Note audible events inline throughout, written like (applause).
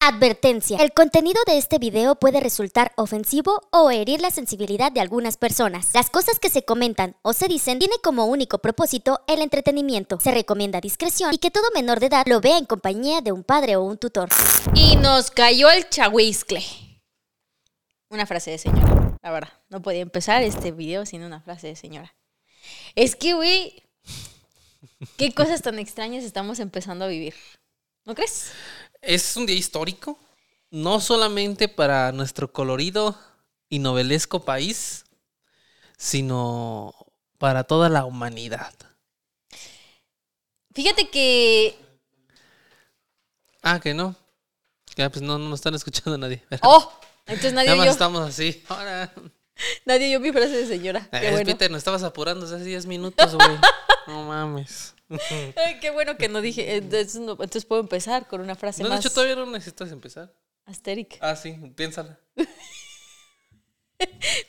Advertencia. El contenido de este video puede resultar ofensivo o herir la sensibilidad de algunas personas. Las cosas que se comentan o se dicen tiene como único propósito el entretenimiento. Se recomienda discreción y que todo menor de edad lo vea en compañía de un padre o un tutor. Y nos cayó el chahuiscle. Una frase de señora, la verdad. No podía empezar este video sin una frase de señora. Es que, güey, qué cosas tan extrañas estamos empezando a vivir. ¿No crees? Es un día histórico, no solamente para nuestro colorido y novelesco país, sino para toda la humanidad. Fíjate que. Ah, que no. Ya, pues no, no nos están escuchando nadie. (laughs) ¡Oh! Entonces nadie Nada más estamos así. Ahora. Nadie oyó mi frase de señora. Qué Eh, bueno. Peter, nos estabas apurando hace 10 minutos, güey. (laughs) No mames. (laughs) Ay, qué bueno que no dije. Entonces, no- entonces puedo empezar con una frase No, de más hecho, todavía no necesitas empezar. astérica. Ah, sí, piénsala. (laughs)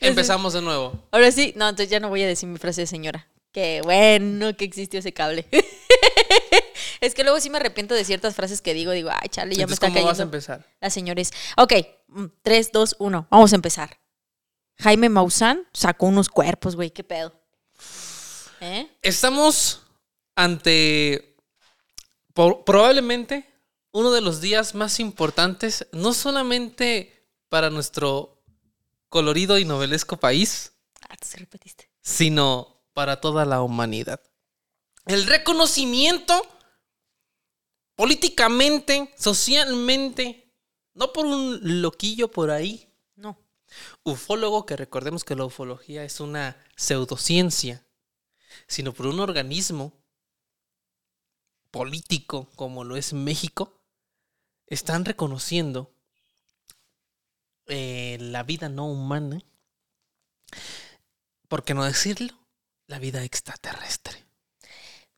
Empezamos de nuevo. Ahora sí, no, entonces ya no voy a decir mi frase de señora. Qué bueno que existió ese cable. (laughs) es que luego sí me arrepiento de ciertas frases que digo. Digo, ay, chale, ya me está ¿cómo cayendo. vas a empezar? Las señores. Ok, 3, 2, 1. Vamos a empezar. Jaime Maussan sacó unos cuerpos, güey. ¿Qué pedo? ¿Eh? Estamos ante probablemente uno de los días más importantes, no solamente para nuestro colorido y novelesco país, Ah, te repetiste. sino para toda la humanidad. El reconocimiento políticamente, socialmente, no por un loquillo por ahí, No. ufólogo, que recordemos que la ufología es una pseudociencia, sino por un organismo político como lo es México, están reconociendo eh, la vida no humana, ¿por qué no decirlo? La vida extraterrestre.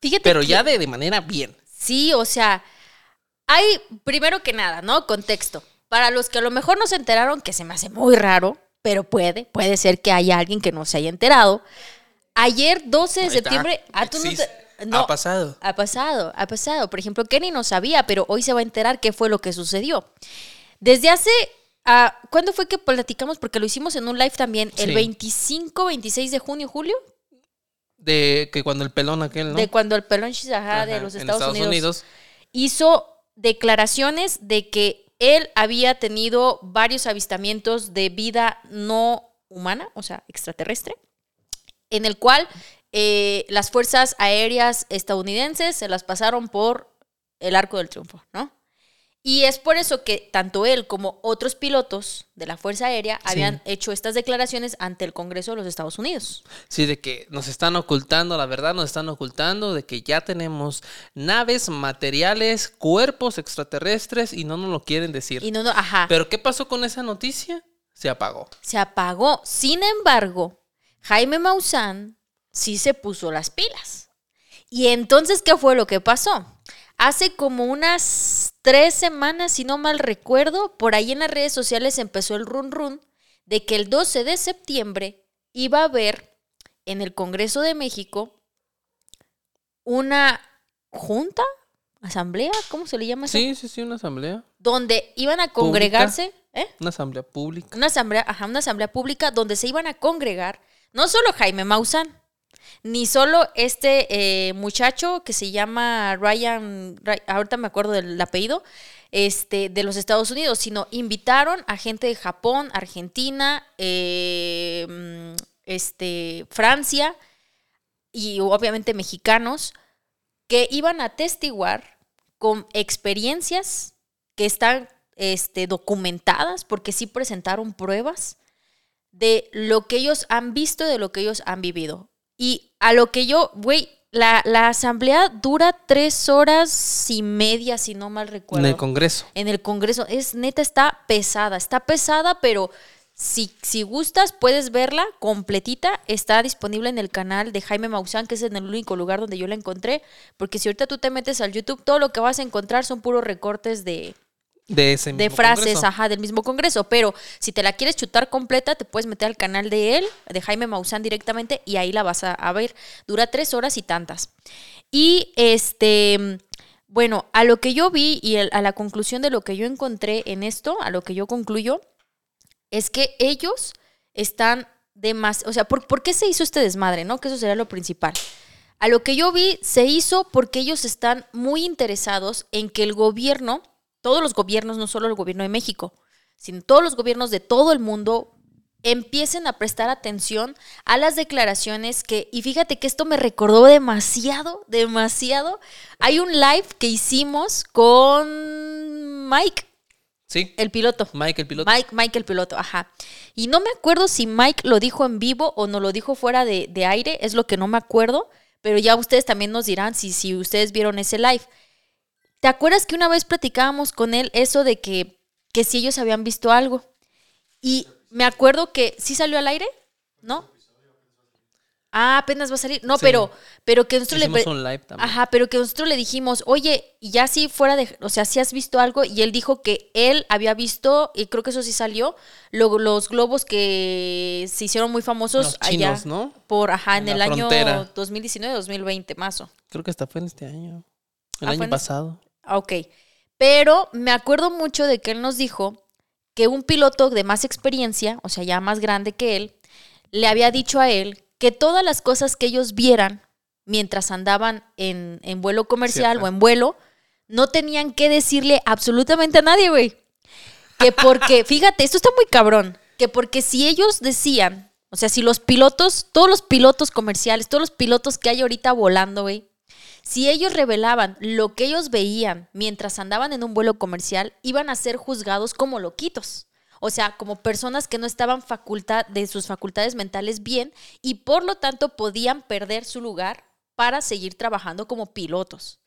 Fíjate Pero que- ya de, de manera bien. Sí, o sea, hay, primero que nada, ¿no? Contexto. Para los que a lo mejor no se enteraron, que se me hace muy raro, pero puede, puede ser que haya alguien que no se haya enterado. Ayer, 12 de septiembre, ah, tú no te-. No, Ha pasado. Ha pasado, ha pasado. Por ejemplo, Kenny no sabía, pero hoy se va a enterar qué fue lo que sucedió. Desde hace. ah, ¿Cuándo fue que platicamos? Porque lo hicimos en un live también, el Sí. 25, 26 de junio, julio, De que cuando el pelón aquel, ¿no? de cuando el pelón Shizahá de los Estados, Unidos, hizo declaraciones de que él había tenido varios avistamientos de vida no humana, o sea, extraterrestre, en el cual eh, las fuerzas aéreas estadounidenses se las pasaron por el arco del triunfo, ¿no? Y es por eso que tanto él como otros pilotos de la Fuerza Aérea Sí. habían hecho estas declaraciones ante el Congreso de los Estados Unidos. Sí, de que nos están ocultando, la verdad nos están ocultando, de que ya tenemos naves, materiales, cuerpos extraterrestres y no nos lo quieren decir. Y no, no, ajá. Pero ¿qué pasó con esa noticia? Se apagó. se apagó. Sin embargo, Jaime Maussan sí se puso las pilas. Y entonces, ¿qué fue lo que pasó? Hace como unas tres semanas, si no mal recuerdo, por ahí en las redes sociales empezó el run run de que el 12 de septiembre iba a haber en el Congreso de México una junta, asamblea, ¿cómo se le llama eso? Sí, sí, sí, una asamblea. Donde iban a congregarse, ¿eh? Una asamblea pública. una asamblea, ajá, una asamblea pública donde se iban a congregar no solo Jaime Maussan, ni solo este eh, muchacho que se llama Ryan, Ry- ahorita me acuerdo del apellido, este, de los Estados Unidos, sino invitaron a gente de Japón, Argentina, eh, este, Francia y obviamente mexicanos que iban a testiguar con experiencias que están este, documentadas, porque sí presentaron pruebas de lo que ellos han visto, de lo que ellos han vivido. Y a lo que yo, güey, la, la asamblea dura tres horas y media, si no mal En recuerdo. el Congreso. En el Congreso. Es neta, está pesada. Está pesada, pero si, si gustas, puedes verla completita. Está disponible en el canal de Jaime Maussan, que es en el único lugar donde yo la encontré. Porque si ahorita tú te metes al YouTube, todo lo que vas a encontrar son puros recortes de, De ese de mismo frases, Congreso. ajá, del mismo Congreso. Pero si te la quieres chutar completa, te puedes meter al canal de él, de Jaime Maussan directamente, y ahí la vas a, a ver. Dura tres horas y tantas. Y este, Bueno, a lo que yo vi y a la conclusión de lo que yo encontré en esto, a lo que yo concluyo, es que ellos están de más, o sea, ¿por, por qué se hizo este desmadre, no? Que eso sería lo principal. A lo que yo vi, se hizo porque ellos están muy interesados en que el gobierno, todos los gobiernos, no solo el gobierno de México, sino todos los gobiernos de todo el mundo, empiecen a prestar atención a las declaraciones que, y fíjate que esto me recordó demasiado, demasiado. Hay un live que hicimos con Mike, Sí. el piloto. Mike, el piloto. Mike, Mike el piloto, ajá. Y no me acuerdo si Mike lo dijo en vivo o no lo dijo fuera de, de aire, es lo que no me acuerdo, pero ya ustedes también nos dirán si, si ustedes vieron ese live. ¿Te acuerdas que una vez platicábamos con él eso de que, que si ellos habían visto algo? Y me acuerdo que sí salió al aire, ¿no? Ah, apenas va a salir. No, Sí. pero, pero que nosotros le Hicimos pre- un live también. Ajá, pero que nosotros le dijimos, oye, y ya sí fuera de, o sea, si has visto algo, y él dijo que él había visto, y creo que eso sí salió, lo- los globos que se hicieron muy famosos Los allá chinos, ¿no? por, ajá, en, En el frontera. año 2019-2020, mazo. Creo que hasta fue en este año. El Ah, año pasado. Ah, Ok. Pero me acuerdo mucho de que él nos dijo que un piloto de más experiencia, o sea, ya más grande que él, le había dicho a él que todas las cosas que ellos vieran mientras andaban en, en vuelo comercial o en vuelo, no tenían que decirle absolutamente a nadie, güey. Que porque, (laughs) fíjate, esto está muy cabrón, que porque si ellos decían, o sea, si los pilotos, todos los pilotos comerciales, todos los pilotos que hay ahorita volando, güey, si ellos revelaban lo que ellos veían mientras andaban en un vuelo comercial, iban a ser juzgados como loquitos. O sea, como personas que no estaban facultad de sus facultades mentales bien y por lo tanto podían perder su lugar para seguir trabajando como pilotos.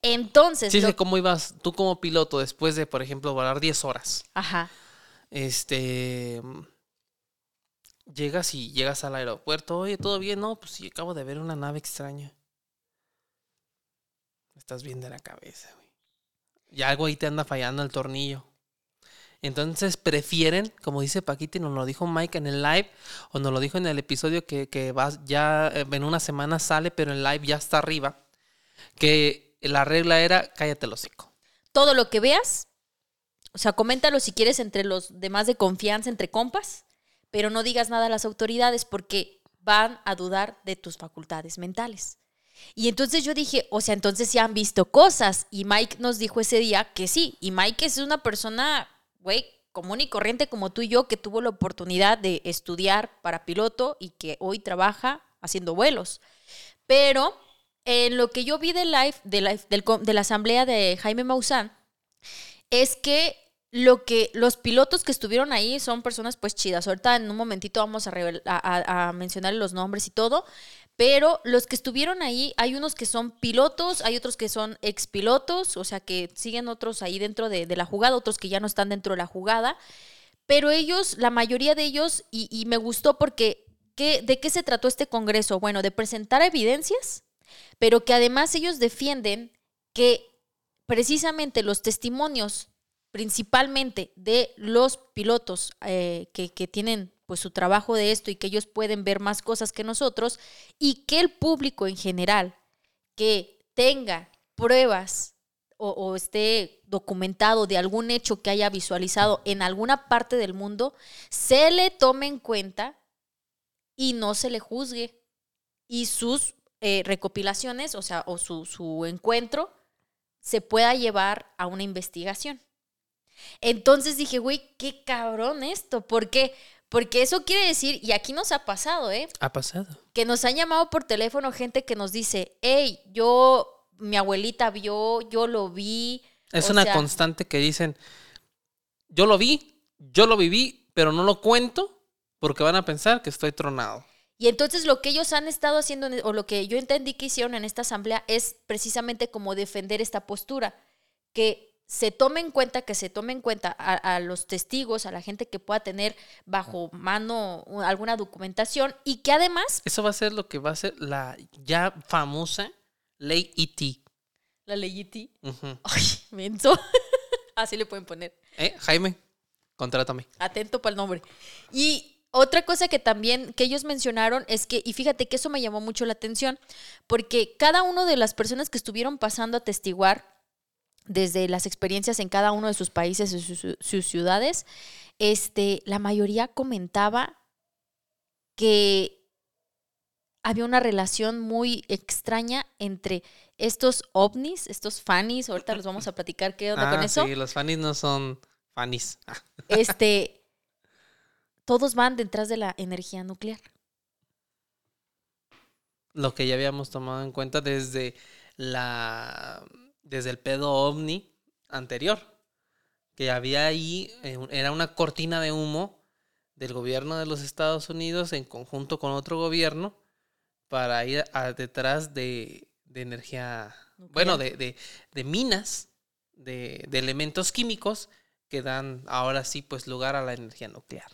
Entonces, Sí, lo- ¿cómo ibas tú como piloto después de, por ejemplo, volar 10 horas? ajá, Este. Llegas y llegas al aeropuerto. Oye, ¿todo bien? No, pues sí, acabo de ver una nave extraña. Estás bien de la cabeza, güey. Y algo ahí te anda fallando el tornillo. Entonces prefieren, como dice Paquita nos lo dijo Mike en el live, o nos lo dijo en el episodio que, que vas, ya eh, en una semana sale, pero el live ya está arriba, que la regla era cállate el hocico. todo lo que veas, o sea, coméntalo si quieres entre los demás de confianza, entre compas, pero no digas nada a las autoridades porque van a dudar de tus facultades mentales. Y entonces yo dije, o sea, entonces ya han visto cosas. Y Mike nos dijo ese día que sí. Y Mike es una persona, güey, común y corriente como tú y yo, que tuvo la oportunidad de estudiar para piloto y que hoy trabaja haciendo vuelos. Pero en lo que yo vi del live, de la, del de la asamblea de Jaime Maussan, es que lo que los pilotos que estuvieron ahí son personas pues chidas. Ahorita en un momentito vamos a, a- a mencionar los nombres y todo. Pero los que estuvieron ahí, hay unos que son pilotos, hay otros que son expilotos, o sea que siguen otros ahí dentro de, la jugada, otros que ya no están dentro de la jugada. Pero ellos, la mayoría de ellos, y, me gustó porque, ¿qué, ¿de qué se trató este congreso? Bueno, de presentar evidencias, pero que además ellos defienden que precisamente los testimonios, principalmente de los pilotos eh, que tienen pues su trabajo de esto y que ellos pueden ver más cosas que nosotros, y que el público en general que tenga pruebas o, esté documentado de algún hecho que haya visualizado en alguna parte del mundo, se le tome en cuenta y no se le juzgue. Y sus eh, recopilaciones, o sea, o su, su encuentro, se pueda llevar a una investigación. Entonces dije, güey, qué cabrón esto. ¿Por qué? Porque eso quiere decir, y aquí nos ha pasado, ¿eh? Ha pasado. que nos han llamado por teléfono gente que nos dice, hey, yo, mi abuelita vio, yo lo vi. Es O una sea, constante que dicen, yo lo vi, yo lo viví, pero no lo cuento porque van a pensar que estoy tronado. Y entonces lo que ellos han estado haciendo, en- o lo que yo entendí que hicieron en esta asamblea, es precisamente como defender esta postura, que se tome en cuenta, que se tome en cuenta a, a los testigos, a la gente que pueda tener bajo mano alguna documentación y que además Eso va a ser lo que va a ser la ya famosa ley E ET. la ley IT, Ujú. ay, menso, (laughs) así le pueden poner. Eh, Jaime, contrátame. Atento para el nombre. Y otra cosa que también que ellos mencionaron es que, y fíjate que eso me llamó mucho la atención, porque cada una de las personas que estuvieron pasando a testiguar desde las experiencias en cada uno de sus países y sus, sus ciudades, este, la mayoría comentaba que había una relación muy extraña entre estos ovnis, estos fanis, ahorita los vamos a platicar qué onda con Ah, eso. Sí, los fanis no son fanis. (laughs) Este, todos van detrás de la energía nuclear. lo que ya habíamos tomado en cuenta desde la desde el pedo ovni anterior que había ahí eh, era una cortina de humo del gobierno de los Estados Unidos en conjunto con otro gobierno para ir a- detrás de, de energía bueno de, de- de minas de, de elementos químicos que dan ahora sí pues lugar a la energía nuclear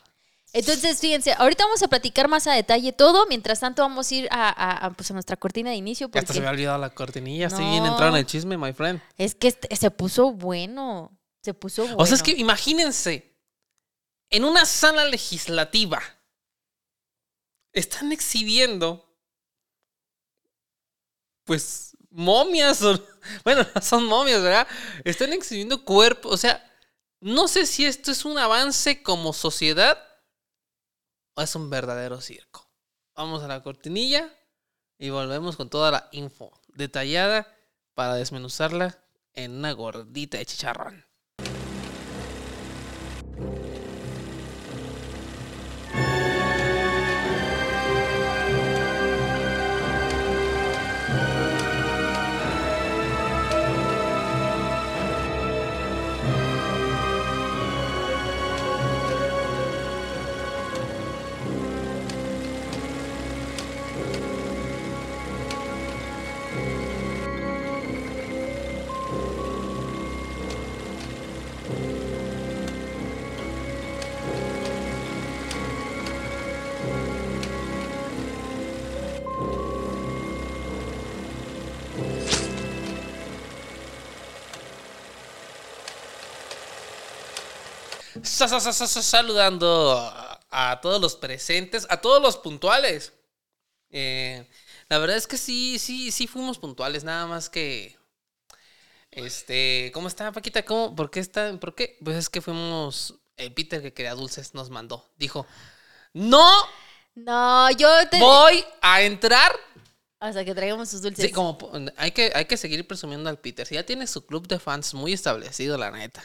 Entonces, fíjense, ahorita vamos a platicar más a detalle todo. Mientras tanto, vamos a ir a, a- a, pues, a nuestra cortina de inicio. Ya hasta se me Porque había olvidado la cortinilla estoy bien No. entrado en el chisme my friend es que este- se puso bueno. Se puso bueno. O sea, es que imagínense, en una sala legislativa, están exhibiendo, pues, momias, o, (laughs) bueno, no son momias, ¿verdad? Están exhibiendo cuerpos, o sea, no sé si esto es un avance como sociedad es un verdadero circo. Vamos a la cortinilla y volvemos con toda la info detallada para desmenuzarla en una gordita de chicharrón. Sa- sa- sa- sa- sa- Saludando a- todos los presentes, a todos los puntuales. Eh, la verdad es que sí, sí, sí fuimos puntuales, nada más que. Este, ¿cómo está, Paquita? ¿Cómo? ¿Por qué está? ¿Por qué? Pues es que fuimos. El Peter que quería dulces nos mandó. Dijo: ¡No No, yo te. voy a entrar! Hasta que traigamos sus dulces. Sí, como hay que, hay que seguir presumiendo al Peter. Si ya tiene su club de fans muy establecido, la neta.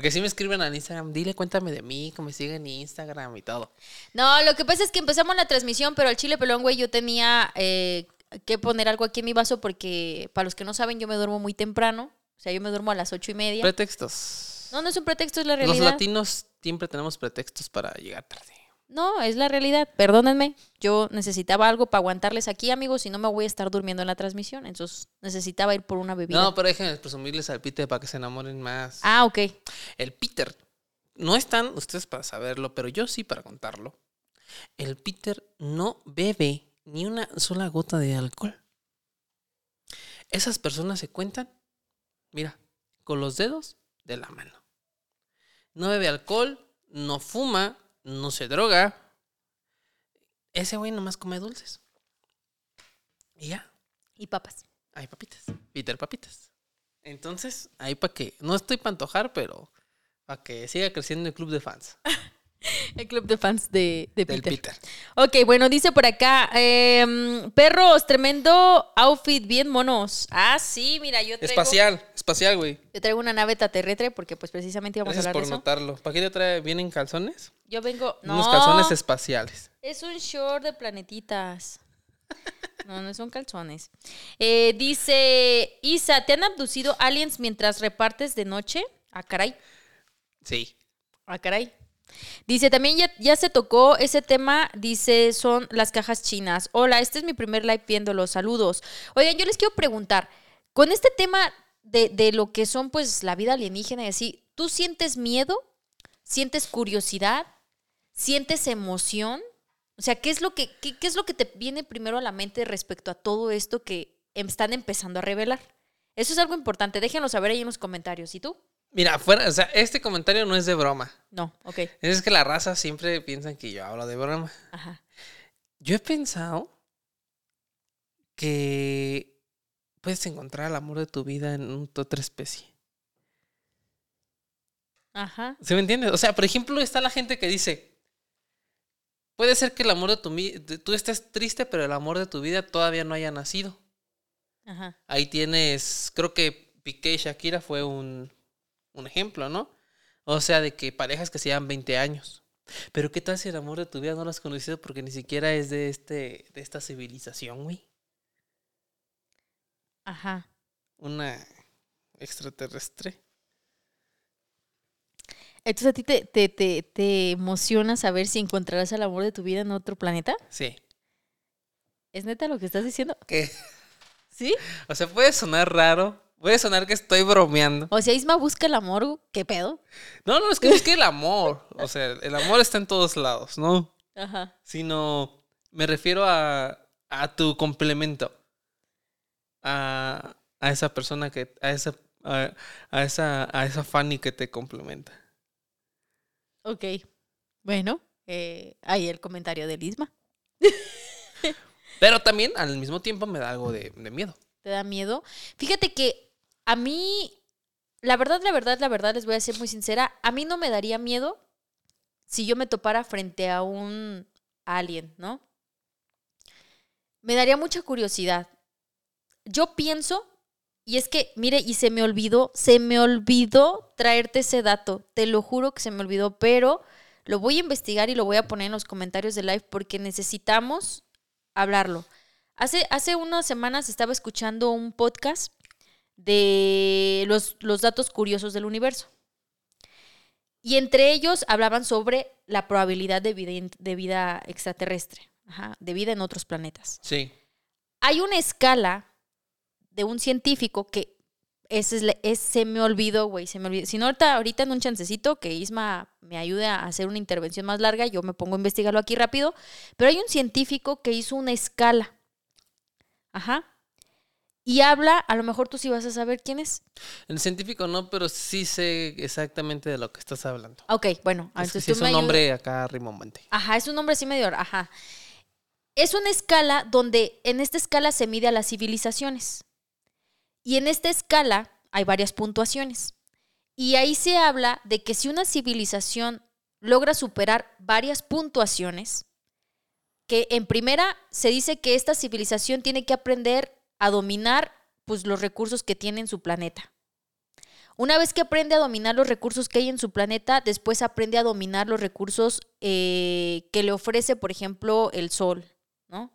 Porque si me escriben al Instagram, dile cuéntame de mí, que me siguen en Instagram y todo. No, lo que pasa es que empezamos la transmisión, pero al chile pelón, güey, yo tenía eh, que poner algo aquí en mi vaso porque, para los que no saben, yo me duermo muy temprano. O sea, yo me duermo a las ocho y media. Pretextos. No, no es un pretexto, es la Los realidad. latinos siempre tenemos pretextos para llegar tarde. No, es la realidad. Perdónenme. Yo necesitaba algo para aguantarles aquí, amigos, y no me voy a estar durmiendo en la transmisión. Entonces necesitaba ir por una bebida. No, pero déjenme presumirles al Peter para que se enamoren más. Ah, ok. El Peter, no están ustedes para saberlo, pero yo sí para contarlo. El Peter no bebe ni una sola gota de alcohol. Esas personas se cuentan, mira, con los dedos de la mano. No bebe alcohol, no fuma, no se droga. Ese güey nomás come dulces. Y ya, Y papas. hay papitas. Peter papitas. Entonces, ahí para que, no estoy para antojar, pero para que siga creciendo el club de fans (laughs) (laughs) El club de fans de, de del Peter. Peter. Ok, bueno, dice por acá, em, perros, tremendo outfit, bien monos. Ah, sí, mira, yo traigo, Espacial, espacial, güey. yo traigo una nave extraterrestre porque pues precisamente íbamos Gracias a hablar por de eso. notarlo. ¿Para qué te trae? ¿Vienen calzones? Yo vengo, no, Unos calzones espaciales. es un short de planetitas. (laughs) No, no son calzones. Eh, dice, Isa, ¿te han abducido aliens mientras repartes de noche? Ah, caray. Sí. Ah, caray. Dice, también ya, se tocó ese tema, dice, son las cajas chinas. Hola, este es mi primer live viéndolo, saludos. Oigan, yo les quiero preguntar, con este tema de, de lo que son pues la vida alienígena y así, ¿tú sientes miedo? ¿Sientes curiosidad? ¿Sientes emoción? O sea, ¿qué es lo que, qué es lo que te viene primero a la mente respecto a todo esto que em- están empezando a revelar? Eso es algo importante, déjenlo saber ahí en los comentarios. ¿Y tú? Mira, fuera, o sea, este comentario no es de broma. No, ok. Es que la raza siempre piensan que yo hablo de broma. Ajá. Yo he pensado que puedes encontrar el amor de tu vida en otra especie. Ajá. ¿Sí me entiendes? O sea, por ejemplo, está la gente que dice, puede ser que el amor de tu vida, tú estés triste, pero el amor de tu vida todavía no haya nacido. Ajá. Ahí tienes, creo que Piqué y Shakira fue un, un ejemplo, ¿no? O sea, de que parejas que se llevan 20 años. Pero ¿qué tal si el amor de tu vida no lo has conocido porque ni siquiera es de, este, de esta civilización, güey? Ajá. Una extraterrestre. Entonces a ti te, te, te, te emociona saber si encontrarás el amor de tu vida en otro planeta. Sí. ¿Es neta lo que estás diciendo? ¿Qué? ¿Sí? O sea, puede sonar raro. Puede sonar que estoy bromeando. O sea, Isma busca el amor, ¿qué pedo? No, no, es que busque el amor. O sea, el amor está en todos lados, ¿no? Ajá. Sino me refiero a, a tu complemento. A, a esa persona que. A esa, a, a esa. A esa Fanny que te complementa. Ok. Bueno, eh, ahí el comentario de Isma. Pero también al mismo tiempo me da algo de, de miedo. ¿Te da miedo? Fíjate que a mí, la verdad, la verdad, la verdad, les voy a ser muy sincera, a mí no me daría miedo si yo me topara frente a un alien, ¿no? Me daría mucha curiosidad. Yo pienso, y es que, mire, y se me olvidó, se me olvidó traerte ese dato, te lo juro que se me olvidó, pero lo voy a investigar y lo voy a poner en los comentarios de live porque necesitamos hablarlo. Hace, hace unas semanas estaba escuchando un podcast de los, los datos curiosos del universo. Y entre ellos hablaban sobre la probabilidad de vida, de vida extraterrestre, ajá, de vida en otros planetas. Sí. Hay una escala de un científico que ese es, es- se me olvidó, güey, se me olvidó. Si no, ahorita, ahorita en un chancecito que Isma me ayude a hacer una intervención más larga, yo me pongo a investigarlo aquí rápido. Pero hay un científico que hizo una escala. Ajá. Y habla, a lo mejor tú sí vas a saber quién es. El científico no, pero sí sé exactamente de lo que estás hablando. Ok, bueno, Es entonces sí tú es me un nombre acá rimbombante. Ajá, es un nombre así medio. Ajá. Es una escala donde en esta escala se mide a las civilizaciones. Y en esta escala hay varias puntuaciones. Y ahí se habla de que si una civilización logra superar varias puntuaciones, que en primera se dice que esta civilización tiene que aprender a dominar pues, los recursos que tiene en su planeta. Una vez que aprende a dominar los recursos que hay en su planeta, después aprende a dominar los recursos eh, que le ofrece, por ejemplo, el sol, ¿no?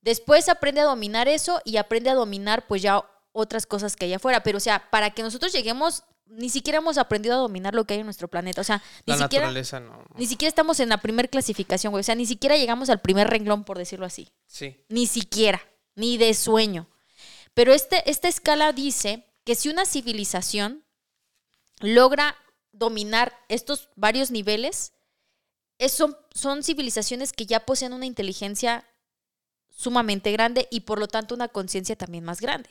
Después aprende a dominar eso y aprende a dominar pues ya otras cosas que hay afuera. Pero o sea, para que nosotros lleguemos, ni siquiera hemos aprendido a dominar lo que hay en nuestro planeta. O sea, ni La siquiera, naturaleza no. ni siquiera estamos en la primer clasificación, güey. O sea, ni siquiera llegamos al primer renglón, por decirlo así. Sí. Ni siquiera, ni de sueño. Pero este, esta escala dice que si una civilización logra dominar estos varios niveles, es- son, son civilizaciones que ya poseen una inteligencia sumamente grande y por lo tanto una conciencia también más grande.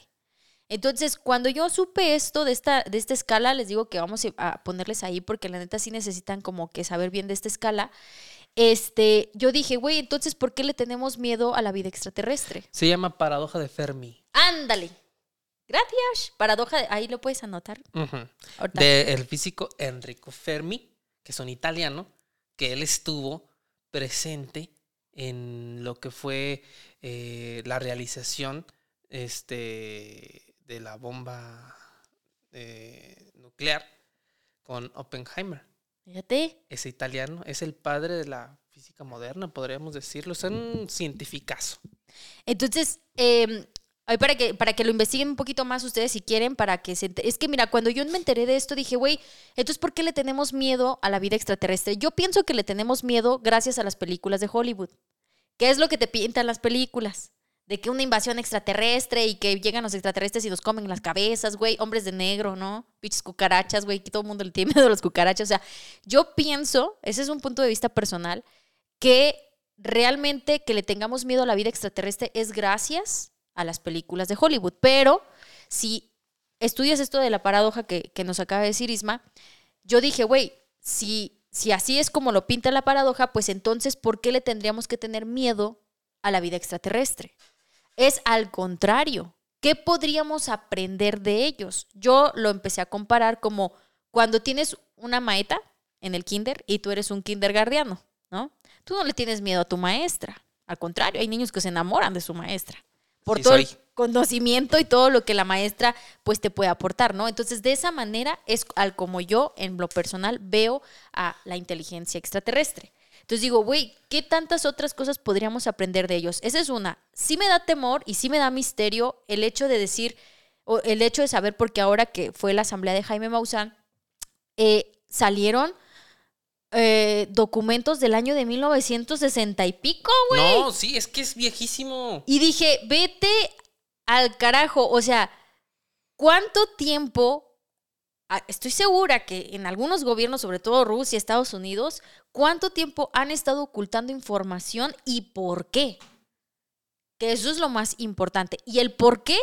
Entonces, cuando yo supe esto de esta, de esta escala, les digo que vamos a ponerles ahí porque la neta sí necesitan como que saber bien de esta escala. Este, yo dije, güey, entonces, ¿por qué le tenemos miedo a la vida extraterrestre? Se llama paradoja de Fermi. Ándale. Gracias. Paradoja, de- ahí lo puedes anotar. Ujú. Ahorita. Del físico Enrico Fermi, que es un italiano, que él estuvo presente en lo que fue eh, la realización este, de la bomba eh, nuclear con Oppenheimer. Fíjate. Ese italiano es el padre de la física moderna, podríamos decirlo. Es un cientificazo. Entonces, eh, para que, para que lo investiguen un poquito más ustedes si quieren, para que se Es que mira, cuando yo me enteré de esto, dije, güey, entonces, ¿por qué le tenemos miedo a la vida extraterrestre? Yo pienso que le tenemos miedo gracias a las películas de Hollywood. ¿Qué es lo que te pintan las películas? De que una invasión extraterrestre y que llegan los extraterrestres y nos comen las cabezas, güey. Hombres de negro, ¿no? Piches cucarachas, güey. Que todo el mundo le tiene (laughs) miedo a los cucarachas. O sea, yo pienso, ese es un punto de vista personal, que realmente que le tengamos miedo a la vida extraterrestre es gracias a las películas de Hollywood. Pero si estudias esto de la paradoja que, que nos acaba de decir Isma, yo dije, güey, si, si así es como lo pinta la paradoja, pues entonces, ¿por qué le tendríamos que tener miedo a la vida extraterrestre? Es al contrario. ¿Qué podríamos aprender de ellos? Yo lo empecé a comparar como cuando tienes una maeta en el kinder y tú eres un kindergardiano, ¿no? Tú no le tienes miedo a tu maestra. Al contrario, hay niños que se enamoran de su maestra por Sí todo el conocimiento y todo lo que la maestra pues te puede aportar, ¿no? Entonces, de esa manera es al como yo en lo personal veo a la inteligencia extraterrestre. Entonces digo, güey, ¿qué tantas otras cosas podríamos aprender de ellos? Esa es una. Sí me da temor y sí me da misterio el hecho de decir, o el hecho de saber, porque ahora que fue la asamblea de Jaime Maussan, eh, salieron eh, documentos del año de 1960 y pico, güey. No, sí, es que es viejísimo. Y dije, vete al carajo. O sea, ¿cuánto tiempo? Ah, Estoy segura que en algunos gobiernos, sobre todo Rusia, Estados Unidos, ¿cuánto tiempo han estado ocultando información y por qué? Que eso es lo más importante. Y el por qué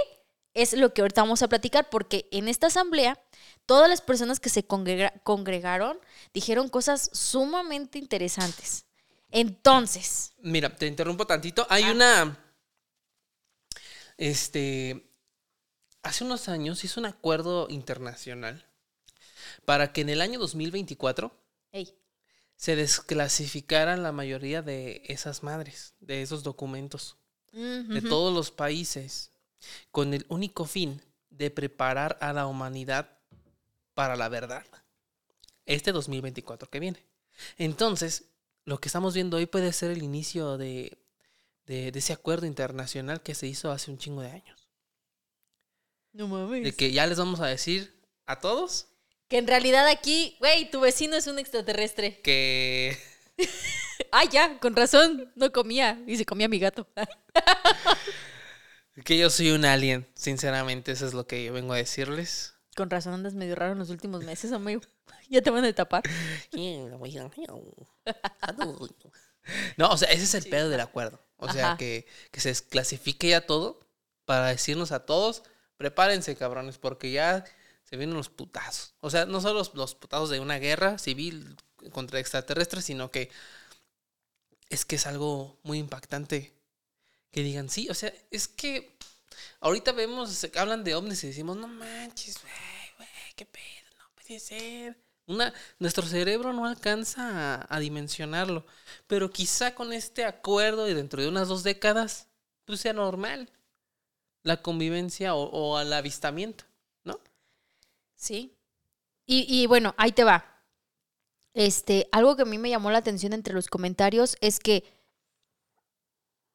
es lo que ahorita vamos a platicar, porque en esta asamblea, todas las personas que se congrega- congregaron dijeron cosas sumamente interesantes. Entonces, Mira, te interrumpo tantito. Hay una. Este. Hace unos años hizo un acuerdo internacional para que en el año 2024 hey, se desclasificaran la mayoría de esas madres, de esos documentos, de ujú. todos los países, con el único fin de preparar a la humanidad para la verdad. Este 2024 que viene. Entonces, lo que estamos viendo hoy puede ser el inicio de, de- de ese acuerdo internacional que se hizo hace un chingo de años. No mames. De que ya les vamos a decir a todos Que en realidad aquí, güey, tu vecino es un extraterrestre. que (laughs) Ah, ya, con razón, no comía y se comía mi gato. (laughs) Que yo soy un alien, sinceramente, eso es lo que yo vengo a decirles. Con razón andas medio raro en los últimos meses, amigo. (laughs) Ya te van a tapar. No, o sea, ese es el pedo del acuerdo. O sea, Ajá. que, que se desclasifique ya todo para decirnos a todos, prepárense, cabrones, porque ya se vienen los putazos. O sea, no solo los, los putazos de una guerra civil contra extraterrestres, sino que es que es algo muy impactante que digan, sí, o sea, es que ahorita vemos, hablan de ovnis y decimos, no manches, güey, güey, qué pedo, no puede ser. Una, nuestro cerebro no alcanza a, dimensionarlo, pero quizá con este acuerdo y dentro de unas dos décadas, pues sea normal la convivencia o, o al avistamiento. Sí. Y, y bueno, ahí te va. Este, algo que a mí me llamó la atención entre los comentarios es que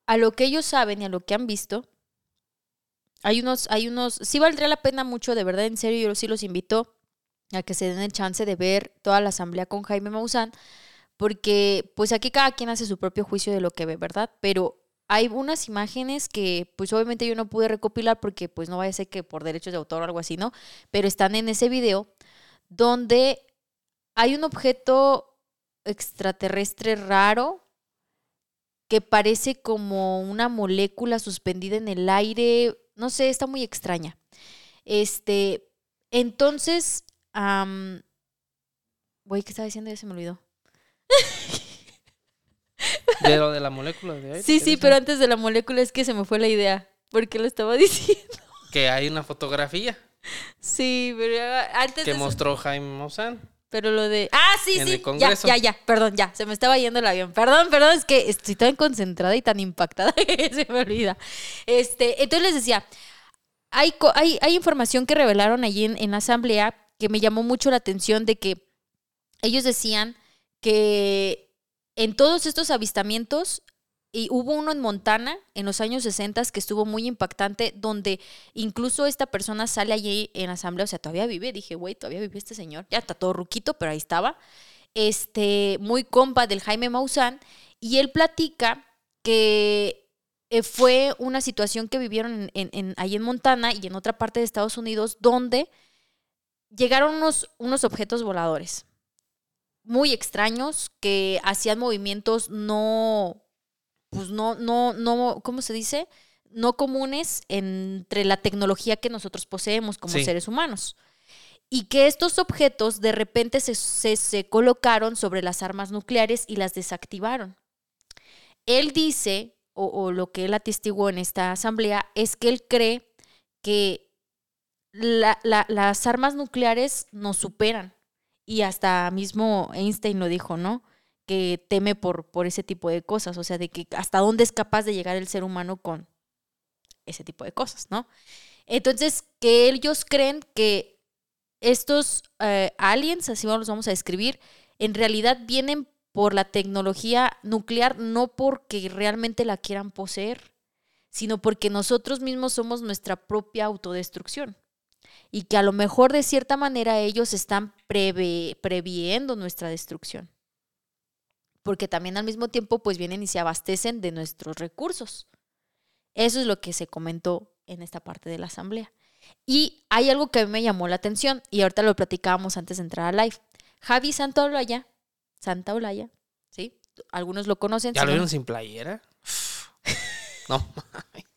a lo que ellos saben y a lo que han visto, hay unos, hay unos, sí valdría la pena mucho, de verdad, en serio, yo sí los invito a que se den el chance de ver toda la asamblea con Jaime Maussan, porque pues aquí cada quien hace su propio juicio de lo que ve, ¿verdad? Pero hay unas imágenes que pues obviamente yo no pude recopilar porque pues no vaya a ser que por derechos de autor o algo así, ¿no? Pero están en ese video donde hay un objeto extraterrestre raro que parece como una molécula suspendida en el aire, no sé, está muy extraña. Este, entonces, am, güey, ¿qué estaba diciendo? Ya se me olvidó. (laughs) De lo de la molécula de aire. Sí, ¿qué sí, pero antes de la molécula es que se me fue la idea, porque lo estaba (laughs) diciendo. Que hay una fotografía Sí, pero antes que de eso- mostró Jaime Maussan. Pero lo de. ¡Ah, sí, En sí! el Ya, Congreso. ya, ya. Perdón, ya. Se me estaba yendo el avión. Perdón, perdón. Es que estoy tan concentrada y tan impactada (laughs) que se me olvida. Este, entonces les decía. Hay, hay, hay información que revelaron allí en, en la asamblea que me llamó mucho la atención de que ellos decían que en todos estos avistamientos, y hubo uno en Montana en los años 60 que estuvo muy impactante, donde incluso esta persona sale allí en asamblea, o sea, todavía vive, dije, güey, todavía vive este señor, ya está todo ruquito, pero ahí estaba, este, muy compa del Jaime Maussan, y él platica que eh, fue una situación que vivieron en, en- en- ahí en Montana y en otra parte de Estados Unidos, donde llegaron unos, unos objetos voladores muy extraños que hacían movimientos no, pues no, no, no, ¿cómo se dice? No comunes entre la tecnología que nosotros poseemos como Sí. seres humanos. Y que estos objetos de repente se, se- se colocaron sobre las armas nucleares y las desactivaron. Él dice, o, o lo que él atestiguó en esta asamblea, es que él cree que la- la- las armas nucleares nos superan Y hasta mismo Einstein lo dijo, ¿no? Que teme por, por ese tipo de cosas, o sea, de que hasta dónde es capaz de llegar el ser humano con ese tipo de cosas, ¿no? Entonces, que ellos creen que estos eh, aliens, así los vamos a describir, en realidad vienen por la tecnología nuclear, no porque realmente la quieran poseer, sino porque nosotros mismos somos nuestra propia autodestrucción. Y que a lo mejor de cierta manera ellos están previendo nuestra destrucción. Porque también al mismo tiempo pues vienen y se abastecen de nuestros recursos. Eso es lo que se comentó en esta parte de la asamblea. Y hay algo que a mí me llamó la atención y ahorita lo platicábamos antes de entrar a live. Javi Santaolalla, Santaolalla, ¿sí? Algunos lo conocen. ¿Ya lo vieron sin playera? no. (laughs)